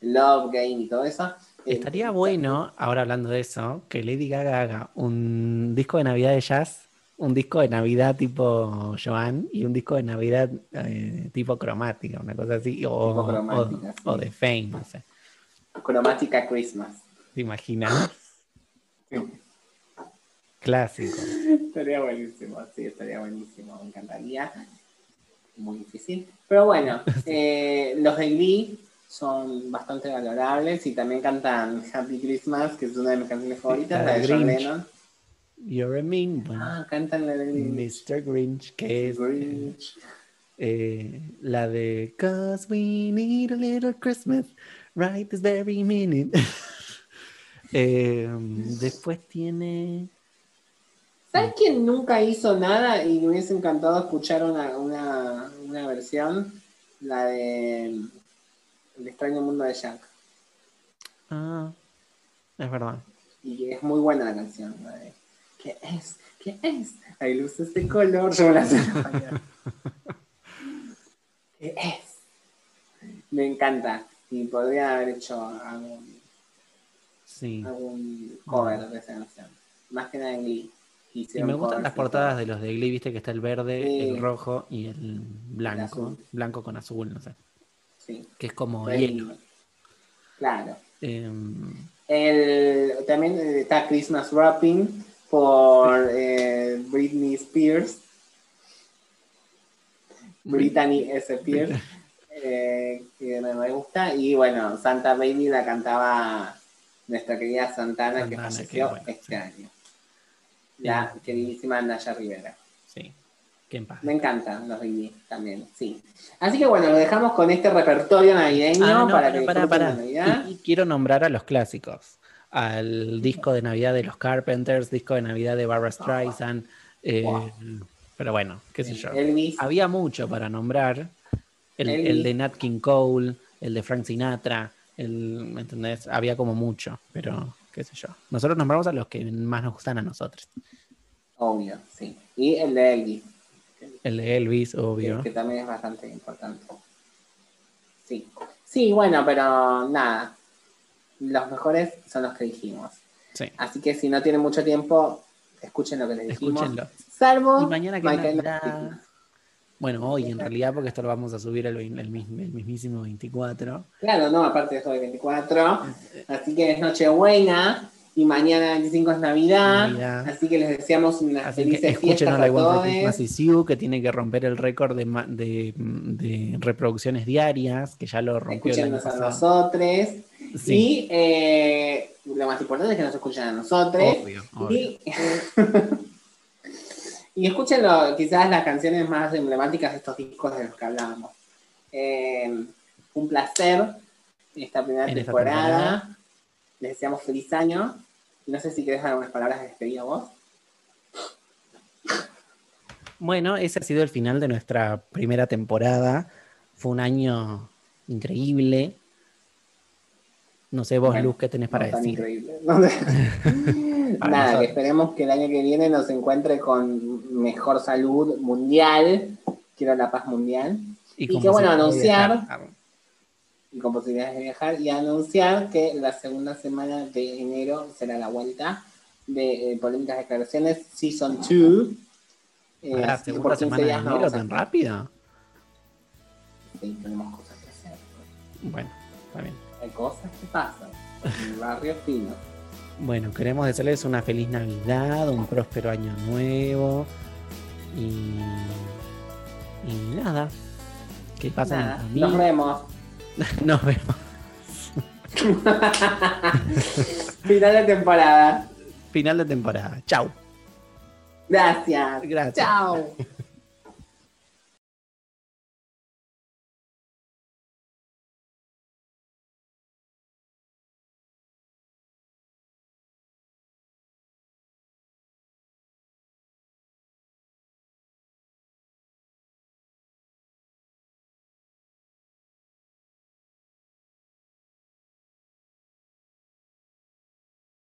Love Game y todo eso. Estaría Eh, bueno, ahora hablando de eso, que Lady Gaga haga un disco de Navidad de jazz, un disco de Navidad tipo Joan y un disco de Navidad eh, tipo cromática, una cosa así, o, o- o de Fame, no sé. Cromática Christmas. ¿Te imaginas? Clásico. Estaría buenísimo, sí, estaría buenísimo, me encantaría. Muy difícil. Pero bueno, eh, los de Glee son bastante valorables y también cantan Happy Christmas, que es una de mis canciones favoritas, La la de John. Lennon. You're a mean one, Ah, cantan la de Grinch. Mr. Grinch, que es Grinch. eh, la de Cause we need a little Christmas right this very minute. Eh, después tiene. ¿Sabes quién nunca hizo nada y me hubiese encantado escuchar una, una, una versión? La de El extraño mundo de Jack. Ah, es verdad. Y es muy buena la canción. la de, ¿Qué es? ¿Qué es? Hay luces de color. Me la. ¿Qué es? Me encanta. Y podría haber hecho algún, Sí. algún cover de esa canción. Más que nada en Glee. Y me gustan las portadas de los de Glee, viste que está el verde, Sí. el rojo y el blanco. Blanco con azul, no sé. Sí. Que es como Fue- hielo. Claro. Em, El, también está Christmas Wrapping por eh, Britney Spears. Brittany S. Spears. eh, que me, me gusta. Y bueno, Santa Baby la cantaba nuestra querida Santana, que falleció qué bueno, este sí. año. La queridísima Naya Rivera. sí. Que en paz. Me encantan los Baby también, sí. Así que bueno, lo dejamos con este repertorio navideño Ah, no, para pero que Navidad. Y, y quiero nombrar a los clásicos. Al disco de Navidad de los Carpenters, disco de Navidad de Barbara Streisand. eh, Wow. Pero bueno, qué sé yo. Elvis. Había mucho para nombrar. El, el de Nat King Cole, el de Frank Sinatra, el, ¿me entendés? Había como mucho, pero qué sé yo. Nosotros nombramos a los que más nos gustan a nosotros. Obvio, sí. Y el de Elvis, El de Elvis, obvio. que también es bastante importante. Sí. Sí, bueno, pero nada. Los mejores son los que dijimos. Sí. Así que si no tienen mucho tiempo, escuchen lo que les dijimos. Escúchenlo. Salvo Y mañana que es Navidad. Christmas. Bueno, hoy en realidad, porque esto lo vamos a subir el, el mismo- el mismísimo 24. Claro, no, aparte de eso de 24. Así que es Nochebuena. Y mañana 25 es Navidad. Navidad. Así que les deseamos unas Así felices escuchen fiestas a la todos. You, que tiene que romper el récord de, de, de reproducciones diarias, que ya lo rompió el año Escúchenos a nosotros. Sí, Y eh, lo más importante es que nos escuchen a nosotros. obvio, obvio. Y, y escuchen lo- quizás las canciones más emblemáticas de estos discos de los que hablábamos. Eh, un placer esta primera En esta temporada. temporada. Les deseamos feliz año. No sé si querés dar unas palabras de despedida vos. Bueno, ese ha sido el final de nuestra primera temporada. Fue un año increíble. No sé vos, Luz, qué tenés para No, decir. increíble. No Nada, que esperemos que el año que viene nos encuentre con mejor salud mundial. Quiero la paz mundial. y con qué bueno anunciar. y con posibilidades de viajar y anunciar que la segunda semana de enero será la vuelta de eh, Polémicas Declaraciones Season 2. Eh, que segunda por 15 semana de no enero tan rápido. Sí, tenemos cosas que hacer. Bueno, está bien. Hay cosas que pasan en el barrio fino. Bueno, queremos desearles una feliz Navidad, un próspero año nuevo y, y nada. Que pasen en Nada, nos vemos. Nos vemos. Final de temporada. Final de temporada. Chau. Gracias. Gracias. Chao.